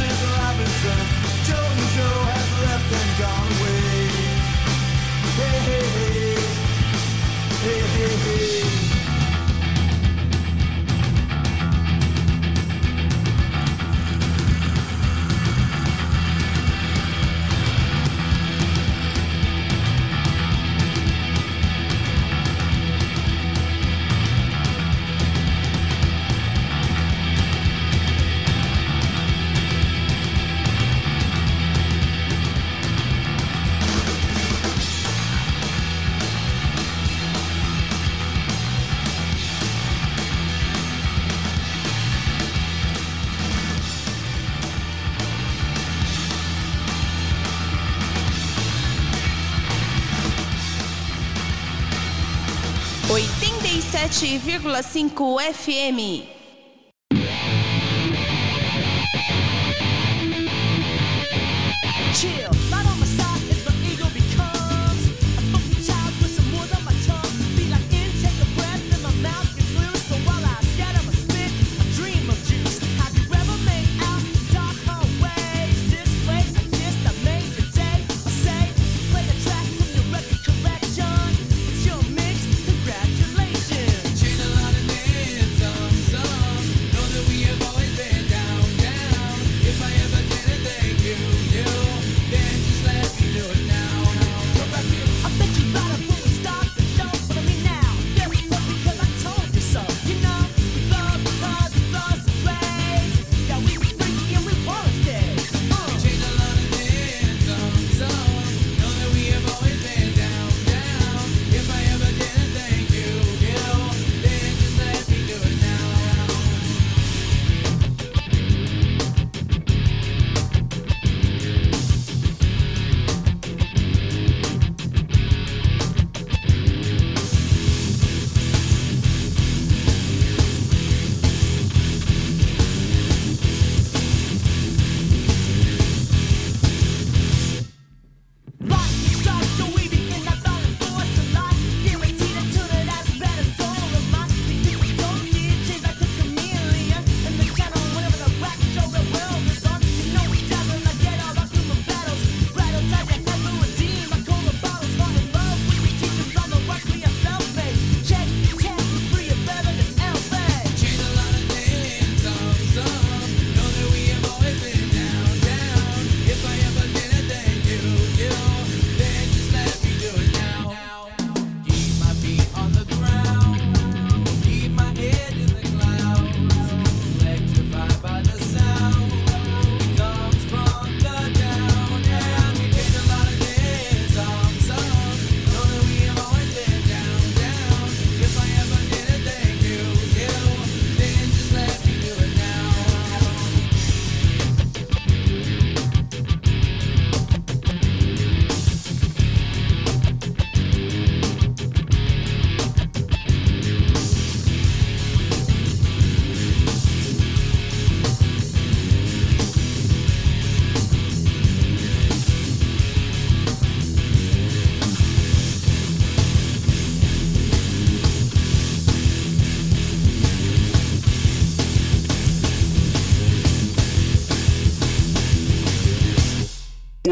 Mrs. Robinson, Joe and Joe has left and gone. 107,5 FM.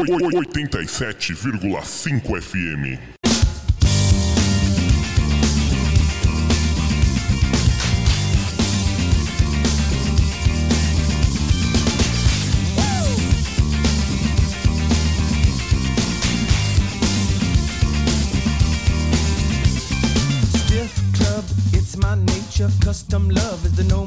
87,5 FM. Club, it's my. Custom love is the no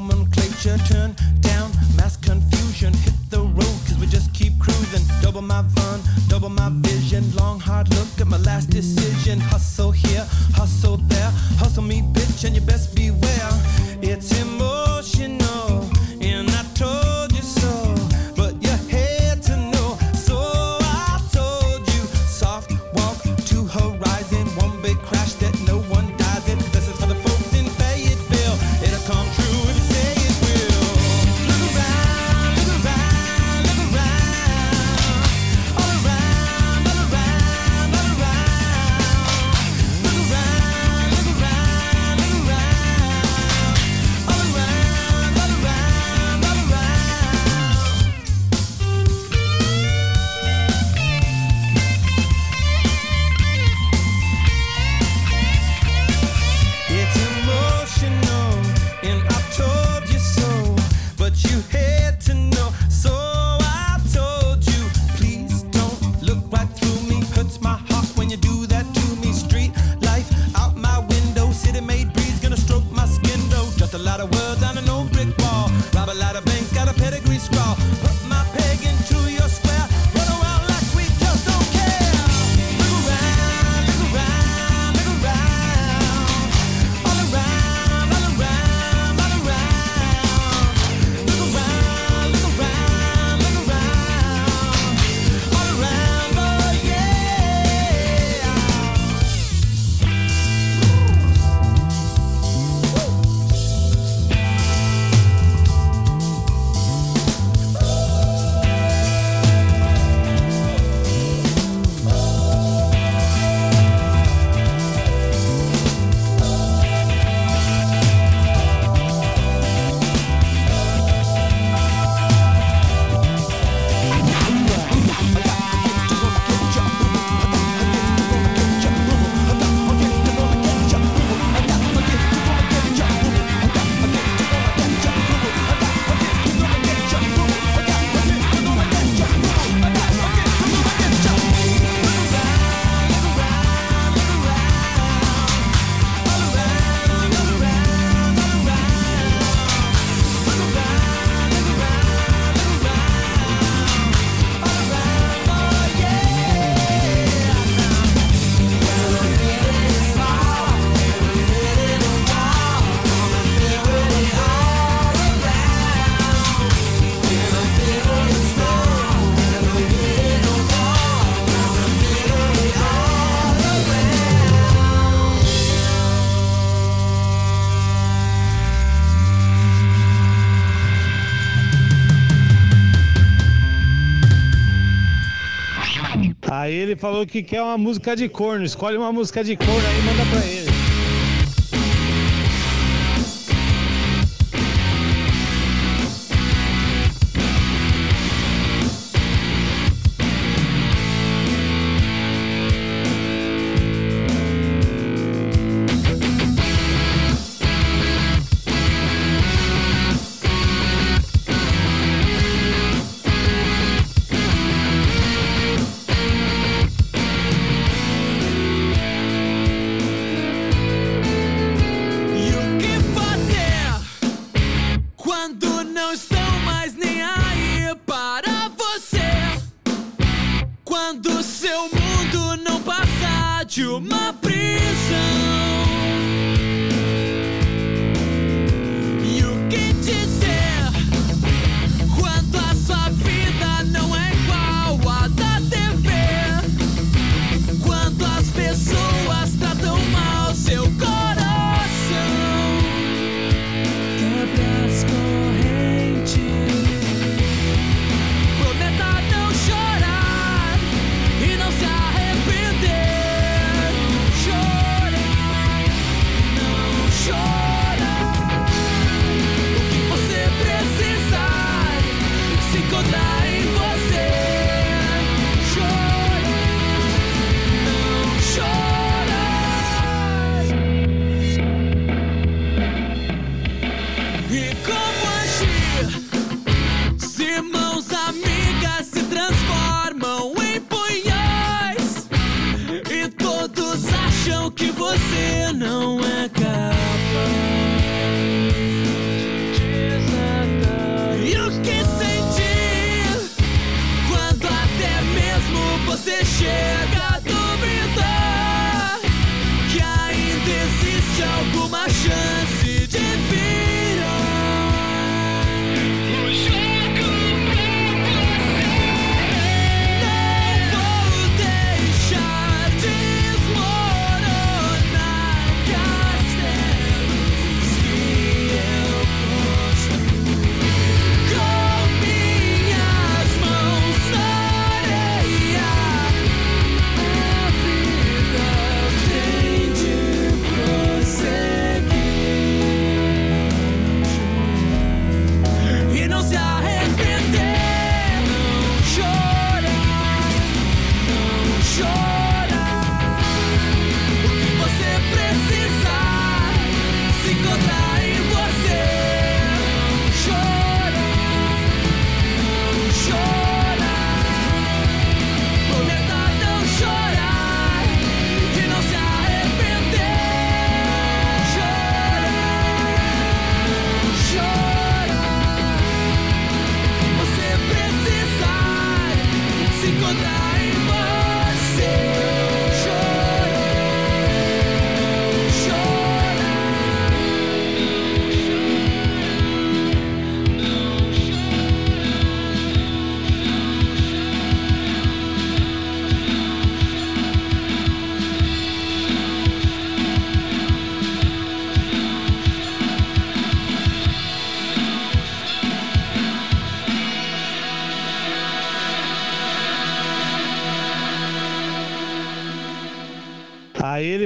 falou que quer uma música de corno. Escolhe uma música de corno aí e manda pra ele.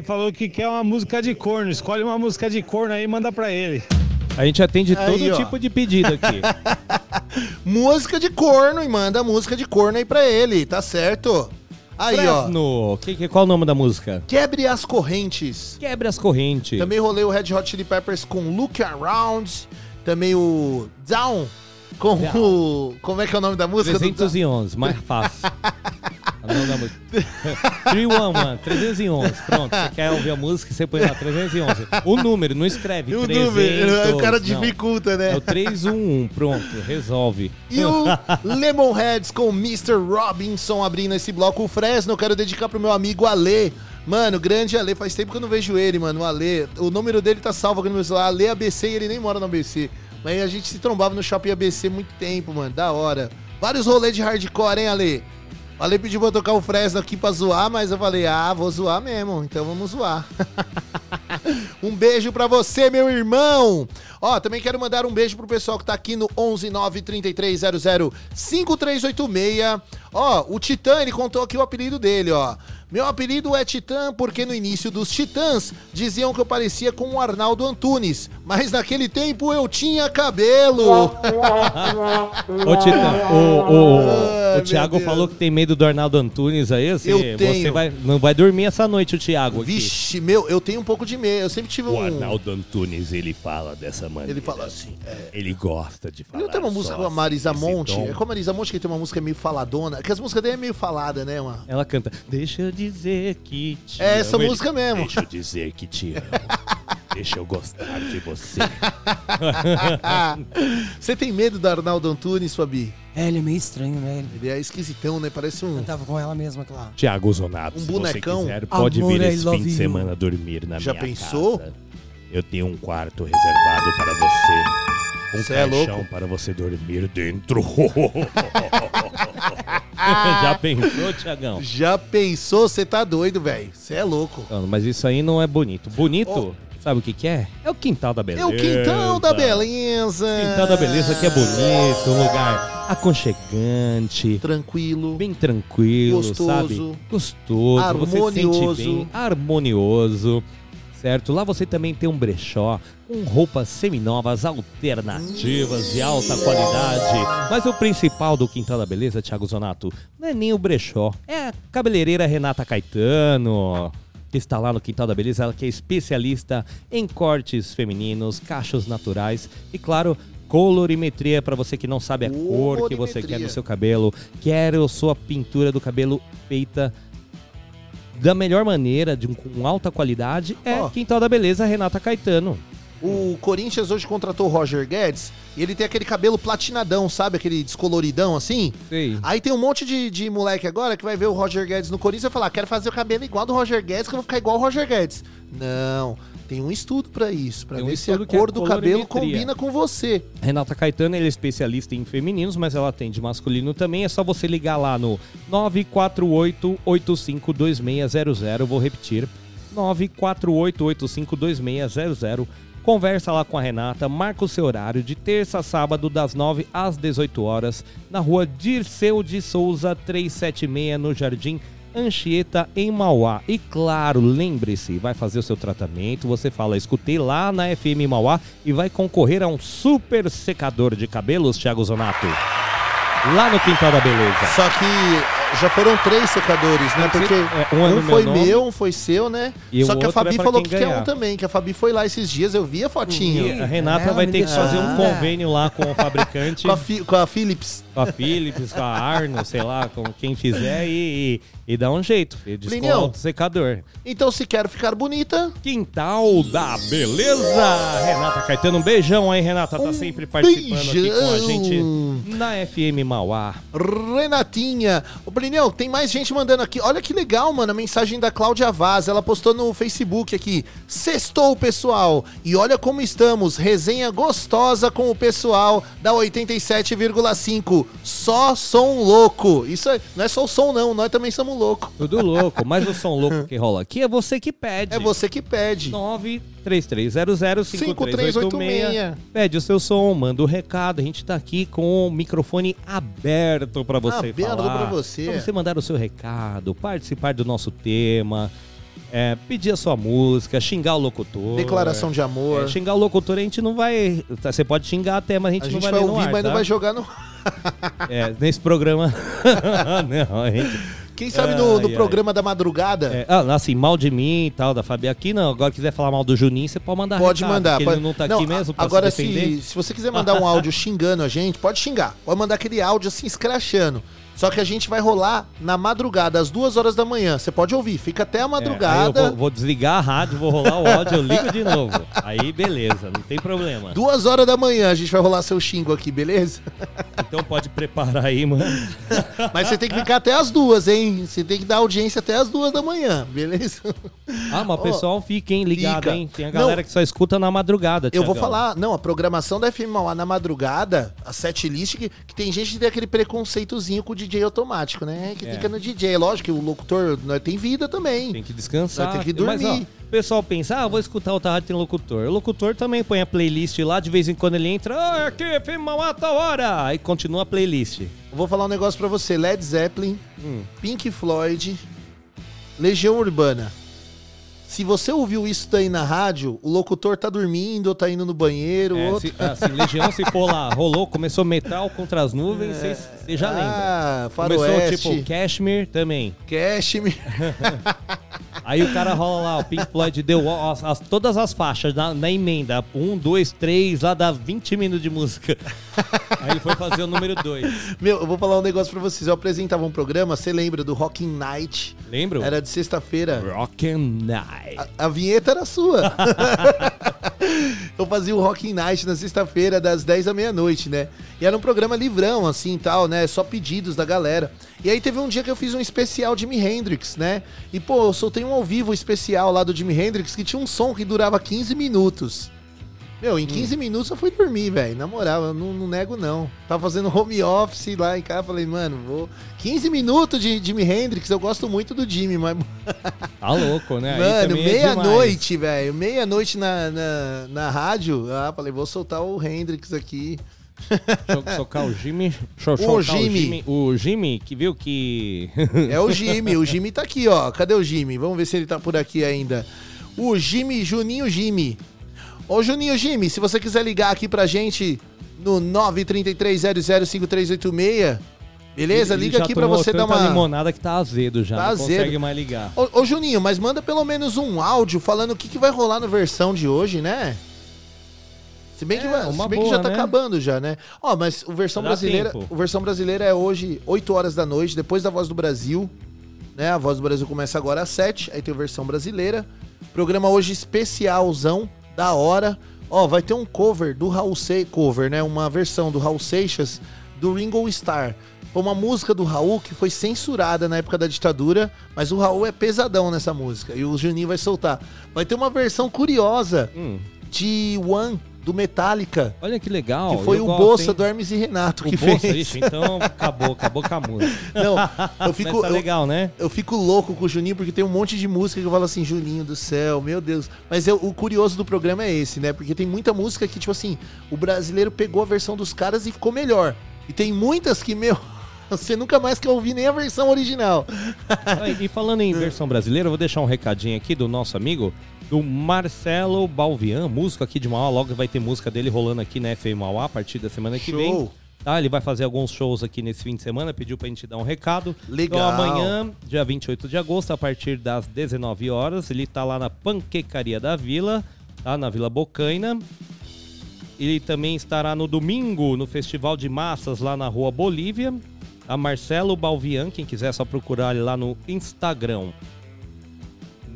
Falou que quer uma música de corno. Escolhe uma música de corno aí e manda pra ele. A gente atende Aí, todo ó. tipo de pedido aqui. Música de corno e manda música de corno aí pra ele, tá certo? Aí, ó. Fresno. Que, que, qual o nome da música? Quebre as correntes. Quebre as correntes. Também rolei o Red Hot Chili Peppers com Look Around. Também o Down com o. Como é que é o nome da música? do Down? 311, mais fácil. O nome da música. 311, 311. Pronto, você quer ouvir a música, você põe lá 311. O número, não escreve. O 300, número, o cara não. dificulta, né? É o 311, pronto, resolve. E o Lemonheads com Mr. Robinson abrindo esse bloco. O Fresno eu quero dedicar pro meu amigo Ale. Mano, grande Ale, faz tempo que eu não vejo ele, mano. O Ale, o número dele tá salvo aqui no meu celular. Ale ABC e ele nem mora no ABC. Mas a gente se trombava no shopping ABC muito tempo, mano. Da hora. Vários rolês de hardcore, hein, Ale? O Ale pediu pra tocar o Fresno aqui pra zoar, mas eu falei, ah, vou zoar mesmo. Então vamos zoar. Um beijo pra você, meu irmão. Ó, também quero mandar um beijo pro pessoal que tá aqui no 11933005386. Ó, o Titã, ele contou aqui o apelido dele, ó. Meu apelido é Titã porque no início dos Titãs diziam que eu parecia com o Arnaldo Antunes, mas naquele tempo eu tinha cabelo. Ô, Titã, o, o, Ai, o Thiago falou que tem medo do Arnaldo Antunes aí. Você, Eu você tenho. vai, não vai dormir essa noite, o Thiago. Aqui. Vixe, meu, eu tenho um pouco de medo. Eu sempre tive O um. Arnaldo Antunes, ele fala dessa maneira. Ele fala assim, é. Ele gosta de falar. Ele não tem uma música com a Marisa Monte? tom. É com a Marisa Monte que tem uma música meio faladona. Que as músicas dele é meio falada, né? Uma... Ela canta, deixa eu dizer que te É essa amo." Ele, música mesmo. Deixa eu dizer que te amo. deixa eu gostar de você. Você tem medo do Arnaldo Antunes, Fabi? É, ele é meio estranho, né? Ele Ele é esquisitão, né? Parece um. tava com ela mesma, claro. Tiago Zonato, Um se bonecão. você quiser, pode Amor, vir I esse fim de you. semana dormir na Já minha pensou? casa. Eu tenho um quarto reservado para você. Um Cê é caixão louco? para você dormir dentro. Já pensou, Tiagão? Já pensou? Você tá doido, velho. Você é louco. Mas isso aí não é bonito. Bonito, sabe o que, que é? É o quintal da beleza. É o quintão da beleza. Quintal da beleza que é bonito, um lugar aconchegante, Tranquilo. bem tranquilo, Gostoso. sabe? Gostoso, você se Harmonioso. sente bem, harmonioso, certo? Lá você também tem um brechó com roupas seminovas alternativas de alta qualidade. Mas o principal do Quintal da Beleza, Thiago Zonato, não é nem o brechó, é a cabeleireira Renata Caetano. Que está lá no Quintal da Beleza, ela que é especialista em cortes femininos, cachos naturais e, claro, colorimetria para você que não sabe a cor que você quer no seu cabelo, quer a sua pintura do cabelo feita da melhor maneira, de um, com alta qualidade, é Ó. Quintal da Beleza Renata Caetano. O Corinthians hoje contratou o Roger Guedes e ele tem aquele cabelo platinadão, sabe? Aquele descoloridão assim. Sei. Aí tem um monte de, de moleque agora que vai ver o Roger Guedes no Corinthians e vai falar: quero fazer o cabelo igual do Roger Guedes, que eu vou ficar igual o Roger Guedes. Não, tem um estudo pra isso, pra Tem um ver se a é cor do cabelo combina com você. Renata Caetano, é especialista em femininos, mas ela atende masculino também. É só você ligar lá no 948-852600. Vou repetir: 948-852600. Conversa lá com a Renata, marca o seu horário de terça a sábado, das 9 às 18 horas, na rua Dirceu de Souza 376, no Jardim Anchieta, em Mauá. E claro, lembre-se, vai fazer o seu tratamento, você fala, escutei lá na FM Mauá e vai concorrer a um super secador de cabelos, Thiago Zonato. Lá no Quintal da Beleza. Só que já foram três secadores, né? Porque É, um é um foi meu nome. meu, um foi seu, né? E Só que a outro Fabi é falou que quer um também, que a Fabi foi lá esses dias, eu vi a fotinho. E a Renata É, vai ter que fazer um convênio lá com o fabricante, Com a, Fi- com a Philips. com a Philips, com a Arno, sei lá, com quem fizer e, e, e dá um jeito. E o secador. Então, se quero ficar bonita, Quintal da Beleza! Renata Caetano, um beijão aí, Renata. Tá sempre participando aqui com a beijão. gente na FM Mauá. Renatinha. Ô, Brinel, tem mais gente mandando aqui. Olha que legal, mano, a mensagem da Cláudia Vaz. Ela postou no Facebook aqui. Sextou, pessoal. E olha como estamos. Resenha gostosa com o pessoal da 87,5. Só som louco. Isso é- não é só o som, não. Nós também somos loucos. Tudo louco, mas o som louco que rola aqui é você que pede. É você que pede. 933005386. Pede o seu som, manda o recado. A gente tá aqui com o microfone aberto pra você Aberto falar. pra você. Pra você mandar o seu recado, participar do nosso tema, é, pedir a sua música, xingar o locutor. Declaração de amor. É, xingar o locutor a gente não vai. tá, Você pode xingar até, mas a gente, a não gente vai, vai ouvir, ar, mas não tá? vai jogar no. É, nesse programa. não, a gente. Quem sabe no, no Ai, ai. programa da madrugada. É, ah, assim, mal de mim e tal, da Fabi aqui, não. Agora quiser falar mal do Juninho, você pode mandar Pode recado, mandar. pode- ele não tá Não, aqui mesmo Agora, se, se você quiser mandar um áudio xingando a gente, pode xingar. Pode mandar aquele áudio assim, escrachando. Só que a gente vai rolar na madrugada, às duas horas da manhã. Você pode ouvir, fica até a É, madrugada. eu vou, vou desligar a rádio, vou rolar o áudio, eu ligo de novo. Aí, beleza, não tem problema. Duas horas da manhã a gente vai rolar seu xingo aqui, beleza? Então pode preparar aí, mano. Mas você tem que ficar até as duas, hein? Você tem que dar audiência até as duas da manhã, beleza? Ah, mas o pessoal fica, hein, ligado, fica. hein? Tem a galera Não. que só escuta na madrugada, Eu vou falar, não, a programação da FM Mauá na madrugada, a set list, que, que tem gente que tem aquele preconceitozinho com o DJ automático, né? Que É. fica no DJ. Lógico que o locutor né, tem vida também. Tem que descansar. Tem que Mas, ó, dormir. o pessoal pensa, ah, vou escutar o rádio tem locutor. O locutor também põe a playlist lá, de vez em quando ele entra, ah, aqui, FM Mauá, tal hora. Aí continua a playlist. Vou falar um negócio pra você. Led Zeppelin, Hum. Pink Floyd, Legião Urbana. Se você ouviu isso daí na rádio, o locutor tá dormindo ou tá indo no banheiro. É, outro... se, assim, Legião, se for lá, rolou, começou metal contra as nuvens, você já lembra. Ah, Começou Faroeste. tipo Cashmere também. Cashmere. Aí o cara rola lá, o Pink Floyd deu as- as- todas as faixas na, na emenda. Um, dois, três, lá dá 20 minutos de música. Aí ele foi fazer o número dois. Meu, eu vou falar um negócio pra vocês. Eu apresentava um programa, você lembra do Rockin' Night? Lembro? Era de sexta-feira. Rockin' Night. A, a vinheta era sua. eu fazia o Rockin' Night na sexta-feira, das 10 à meia-noite, né? E era um programa livrão, assim, e tal, né? Só pedidos da galera. E aí teve um dia que eu fiz um especial Jimi Hendrix, né? E, pô, eu soltei um ao vivo especial lá do Jimi Hendrix que tinha um som que durava 15 minutos. Meu, em 15 minutos eu fui dormir, velho. Na moral, eu não, não nego, não. Tava fazendo home office lá em casa, falei, mano, vou. 15 minutos de Jimi Hendrix, eu gosto muito do Jimmy, mas. Tá louco, né? Mano, é meia-noite, velho. Meia-noite na, na, na rádio. Ah, falei, vou soltar o Hendrix aqui. Deixa eu socar o Jimmy. O Jimmy. O Jimmy, que viu que. É o Jimmy, o Jimmy tá aqui, ó. Cadê o Jimmy? Vamos ver se ele tá por aqui ainda. O Jimmy, Juninho Jimmy. Ô, Juninho Jimmy, se você quiser ligar aqui pra gente no 933005386, beleza? Ele Liga já aqui pra tomou você dar tanta uma. limonada que tá azedo já. Tá não azedo. consegue mais ligar. Ô, ô, Juninho, mas manda pelo menos um áudio falando o que, que vai rolar na versão de hoje, né? Se bem, que, É, vai- se uma bem que já boa, tá né? acabando já, né? Ó, mas o versão Dá brasileira, tempo. o versão brasileira é hoje 8 horas da noite, depois da Voz do Brasil, né? A Voz do Brasil começa agora às 7, aí tem a versão brasileira. Programa hoje especialzão, da hora. Ó, vai ter um cover do Raul Seixas, cover, né? Uma versão do Raul Seixas do Ringo Starr. Foi uma música do Raul que foi censurada na época da ditadura, mas o Raul é pesadão nessa música e o Juninho vai soltar. Vai ter uma versão curiosa Hum. de One do Metallica, Olha que legal. que foi eu o gosto, Bolsa hein? do Hermes e Renato O que Bolsa, fez. ixi, então acabou, acabou com a música. Não, eu fico tá eu- legal, né? Eu fico louco com o Juninho porque tem um monte de música que eu falo assim, Juninho do céu, meu Deus. Mas eu- o curioso do programa é esse, né? Porque tem muita música que, tipo assim, o brasileiro pegou a versão dos caras e ficou melhor. E tem muitas que, meu, você nunca mais quer ouvir nem a versão original. E falando em versão brasileira, eu vou deixar um recadinho aqui do nosso amigo, do Marcelo Balvian, músico aqui de Mauá. Logo vai ter música dele rolando aqui na FM Mauá a partir da semana que Show. vem. Tá, ele vai fazer alguns shows aqui nesse fim de semana, pediu pra gente dar um recado. Legal. Então amanhã, dia 28 de agosto, a partir das 19 horas, ele tá lá na Panquecaria da Vila, tá? Na Vila Bocaina. Ele também estará no domingo no Festival de Massas lá na Rua Bolívia. A Marcelo Balvian, quem quiser é só procurar ele lá no Instagram.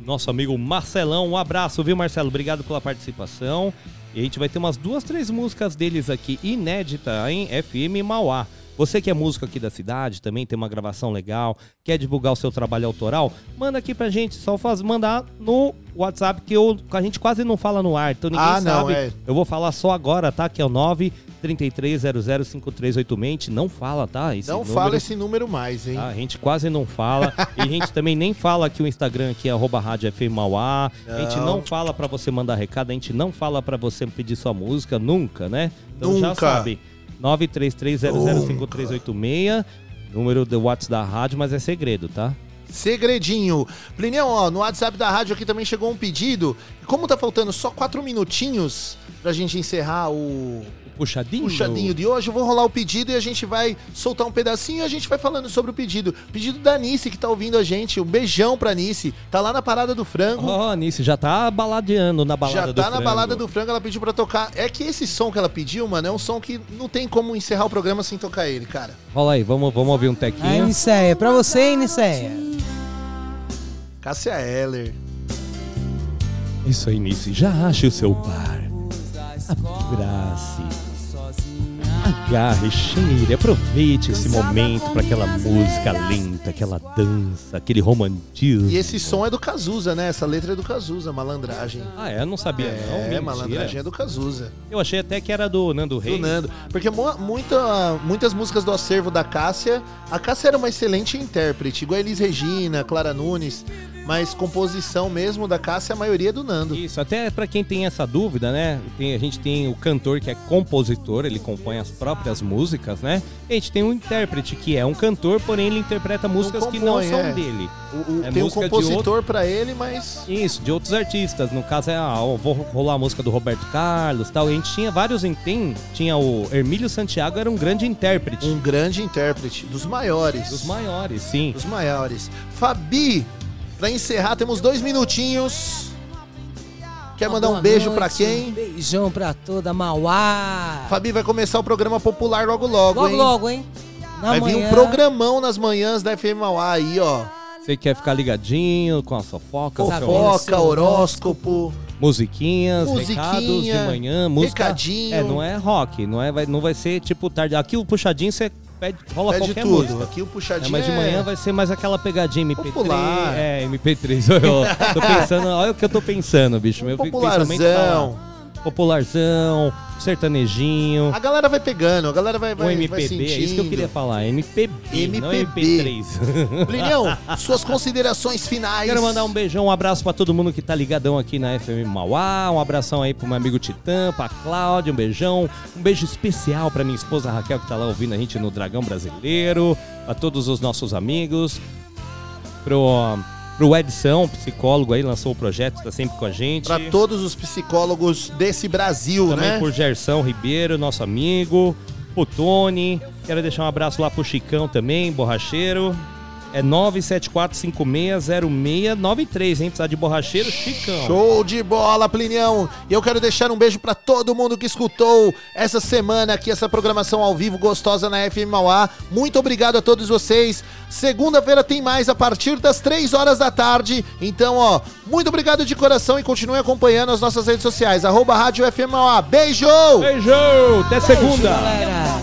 Nosso amigo Marcelão, um abraço, viu Marcelo? Obrigado pela participação. E a gente vai ter umas duas, três músicas deles aqui, inédita em FM Mauá. Você que é músico aqui da cidade, também tem uma gravação legal, quer divulgar o seu trabalho autoral, manda aqui pra gente, só faz, mandar no WhatsApp, que eu, a gente quase não fala no ar, então ninguém Ah, não, sabe. é. Eu vou falar só agora, tá? Que é o 933005386. A gente não fala, tá? Esse Não número- fala esse número mais, hein? Tá, a gente quase não fala. e a gente também nem fala que o Instagram aqui é arroba Rádio FM Mauá. A gente Não. fala pra você mandar recado, a gente não fala pra você pedir sua música, nunca, né? Então já Nunca. sabe. 933005386, número do WhatsApp da rádio, mas é segredo, tá? Segredinho. Plinião, ó, no WhatsApp da rádio aqui também chegou um pedido. Como tá faltando só quatro minutinhos pra gente encerrar o Puxadinho. puxadinho de hoje, eu vou rolar o pedido e a gente vai soltar um pedacinho e a gente vai falando sobre o pedido. Pedido da Nice que tá ouvindo a gente. Um beijão pra Nice. Tá lá na Parada do Frango. Ó, Nice, já tá baladeando na balada Já do tá na frango. balada do frango, ela pediu pra tocar. É que esse som que ela pediu, mano, é um som que não tem como encerrar o programa sem tocar ele, cara. Rola aí, vamos, vamos ouvir um A tequinho. Niceia, pra você, Niceia. Cássia Eller. Isso aí, Nice, já ache o seu par. Abrace. Agarre, cheire, aproveite esse momento para aquela música lenta, aquela dança, aquele romantismo. E esse som é do Cazuza, né? Essa letra é do Cazuza, malandragem. Ah, é? Eu não sabia, não. É, mentira. malandragem é do Cazuza. Eu achei até que era do Nando Reis. Do Nando. Porque mu- muita, muitas músicas do acervo da Cássia. A Cássia era uma excelente intérprete, igual a Elis Regina, Clara Nunes. Mas composição mesmo da Cássia, a maioria é do Nando. Isso, até pra quem tem essa dúvida, né? Tem- a gente tem o cantor que é compositor, ele compõe as próprias músicas, né? E a gente tem um intérprete que é um cantor, porém ele interpreta músicas que não compõe, são é. dele. O- o- É tem um compositor pra ele, mas. Isso, de outros artistas. No caso é, ah, vou rolar a música do Roberto Carlos e tal. E a gente tinha vários, tem, tinha o Hermílio Santiago, era um grande intérprete. Um grande intérprete, dos maiores. Dos maiores, sim. Dos maiores. Fabi, pra encerrar, temos dois minutinhos. Quer mandar um beijo noite, pra quem? Um beijão pra toda Mauá. Fabi vai começar o programa popular logo logo, Logo, hein? logo, hein? Na vai vir manhã. um programão nas manhãs da FM Mauá aí, ó. Você quer ficar ligadinho com a fofoca? Fofoca, horóscopo. Musiquinhas, Musiquinha, recados de manhã, música. recadinho. É, não é rock, não, é, vai, não vai ser tipo tarde. Aqui o puxadinho você pede, rola Pede qualquer tudo. música. Aqui o puxadinho É, mas de é- manhã vai ser mais aquela pegadinha MP3. Popular. É, MP3. Eu tô pensando, olha o que eu tô pensando, bicho. Meu pensamento tá lá. Popularzão, sertanejinho. A galera vai pegando, a galera vai, O vai, vai MPB, sentindo. é isso que eu queria falar. MPB, não MPB. MP3. Brilhão, suas considerações finais. Quero mandar um beijão, um abraço pra todo mundo que tá ligadão aqui na FM Mauá. Um abração aí pro meu amigo Titã, pra Cláudia, um beijão. Um beijo especial pra minha esposa Raquel, que tá lá ouvindo a gente no Dragão Brasileiro. A todos os nossos amigos. Pro, pro Edson, psicólogo aí, lançou o projeto, tá sempre com a gente. Pra todos os psicólogos desse Brasil, Também né? por Gerson Ribeiro, nosso amigo. O Tony. Quero deixar um abraço lá pro Chicão também, borracheiro. É 974560693, hein? Precisar de borracheiro, Chicão. Show de bola, Plinião! E eu quero deixar um beijo pra todo mundo que escutou essa semana aqui, essa programação ao vivo gostosa na FM Mauá. Muito obrigado a todos vocês. Segunda-feira tem mais a partir das 3 horas da tarde. Então, ó, muito obrigado de coração e continue acompanhando as nossas redes sociais. Arroba Rádio FM Mauá. Beijo! Beijo! Até segunda! galera.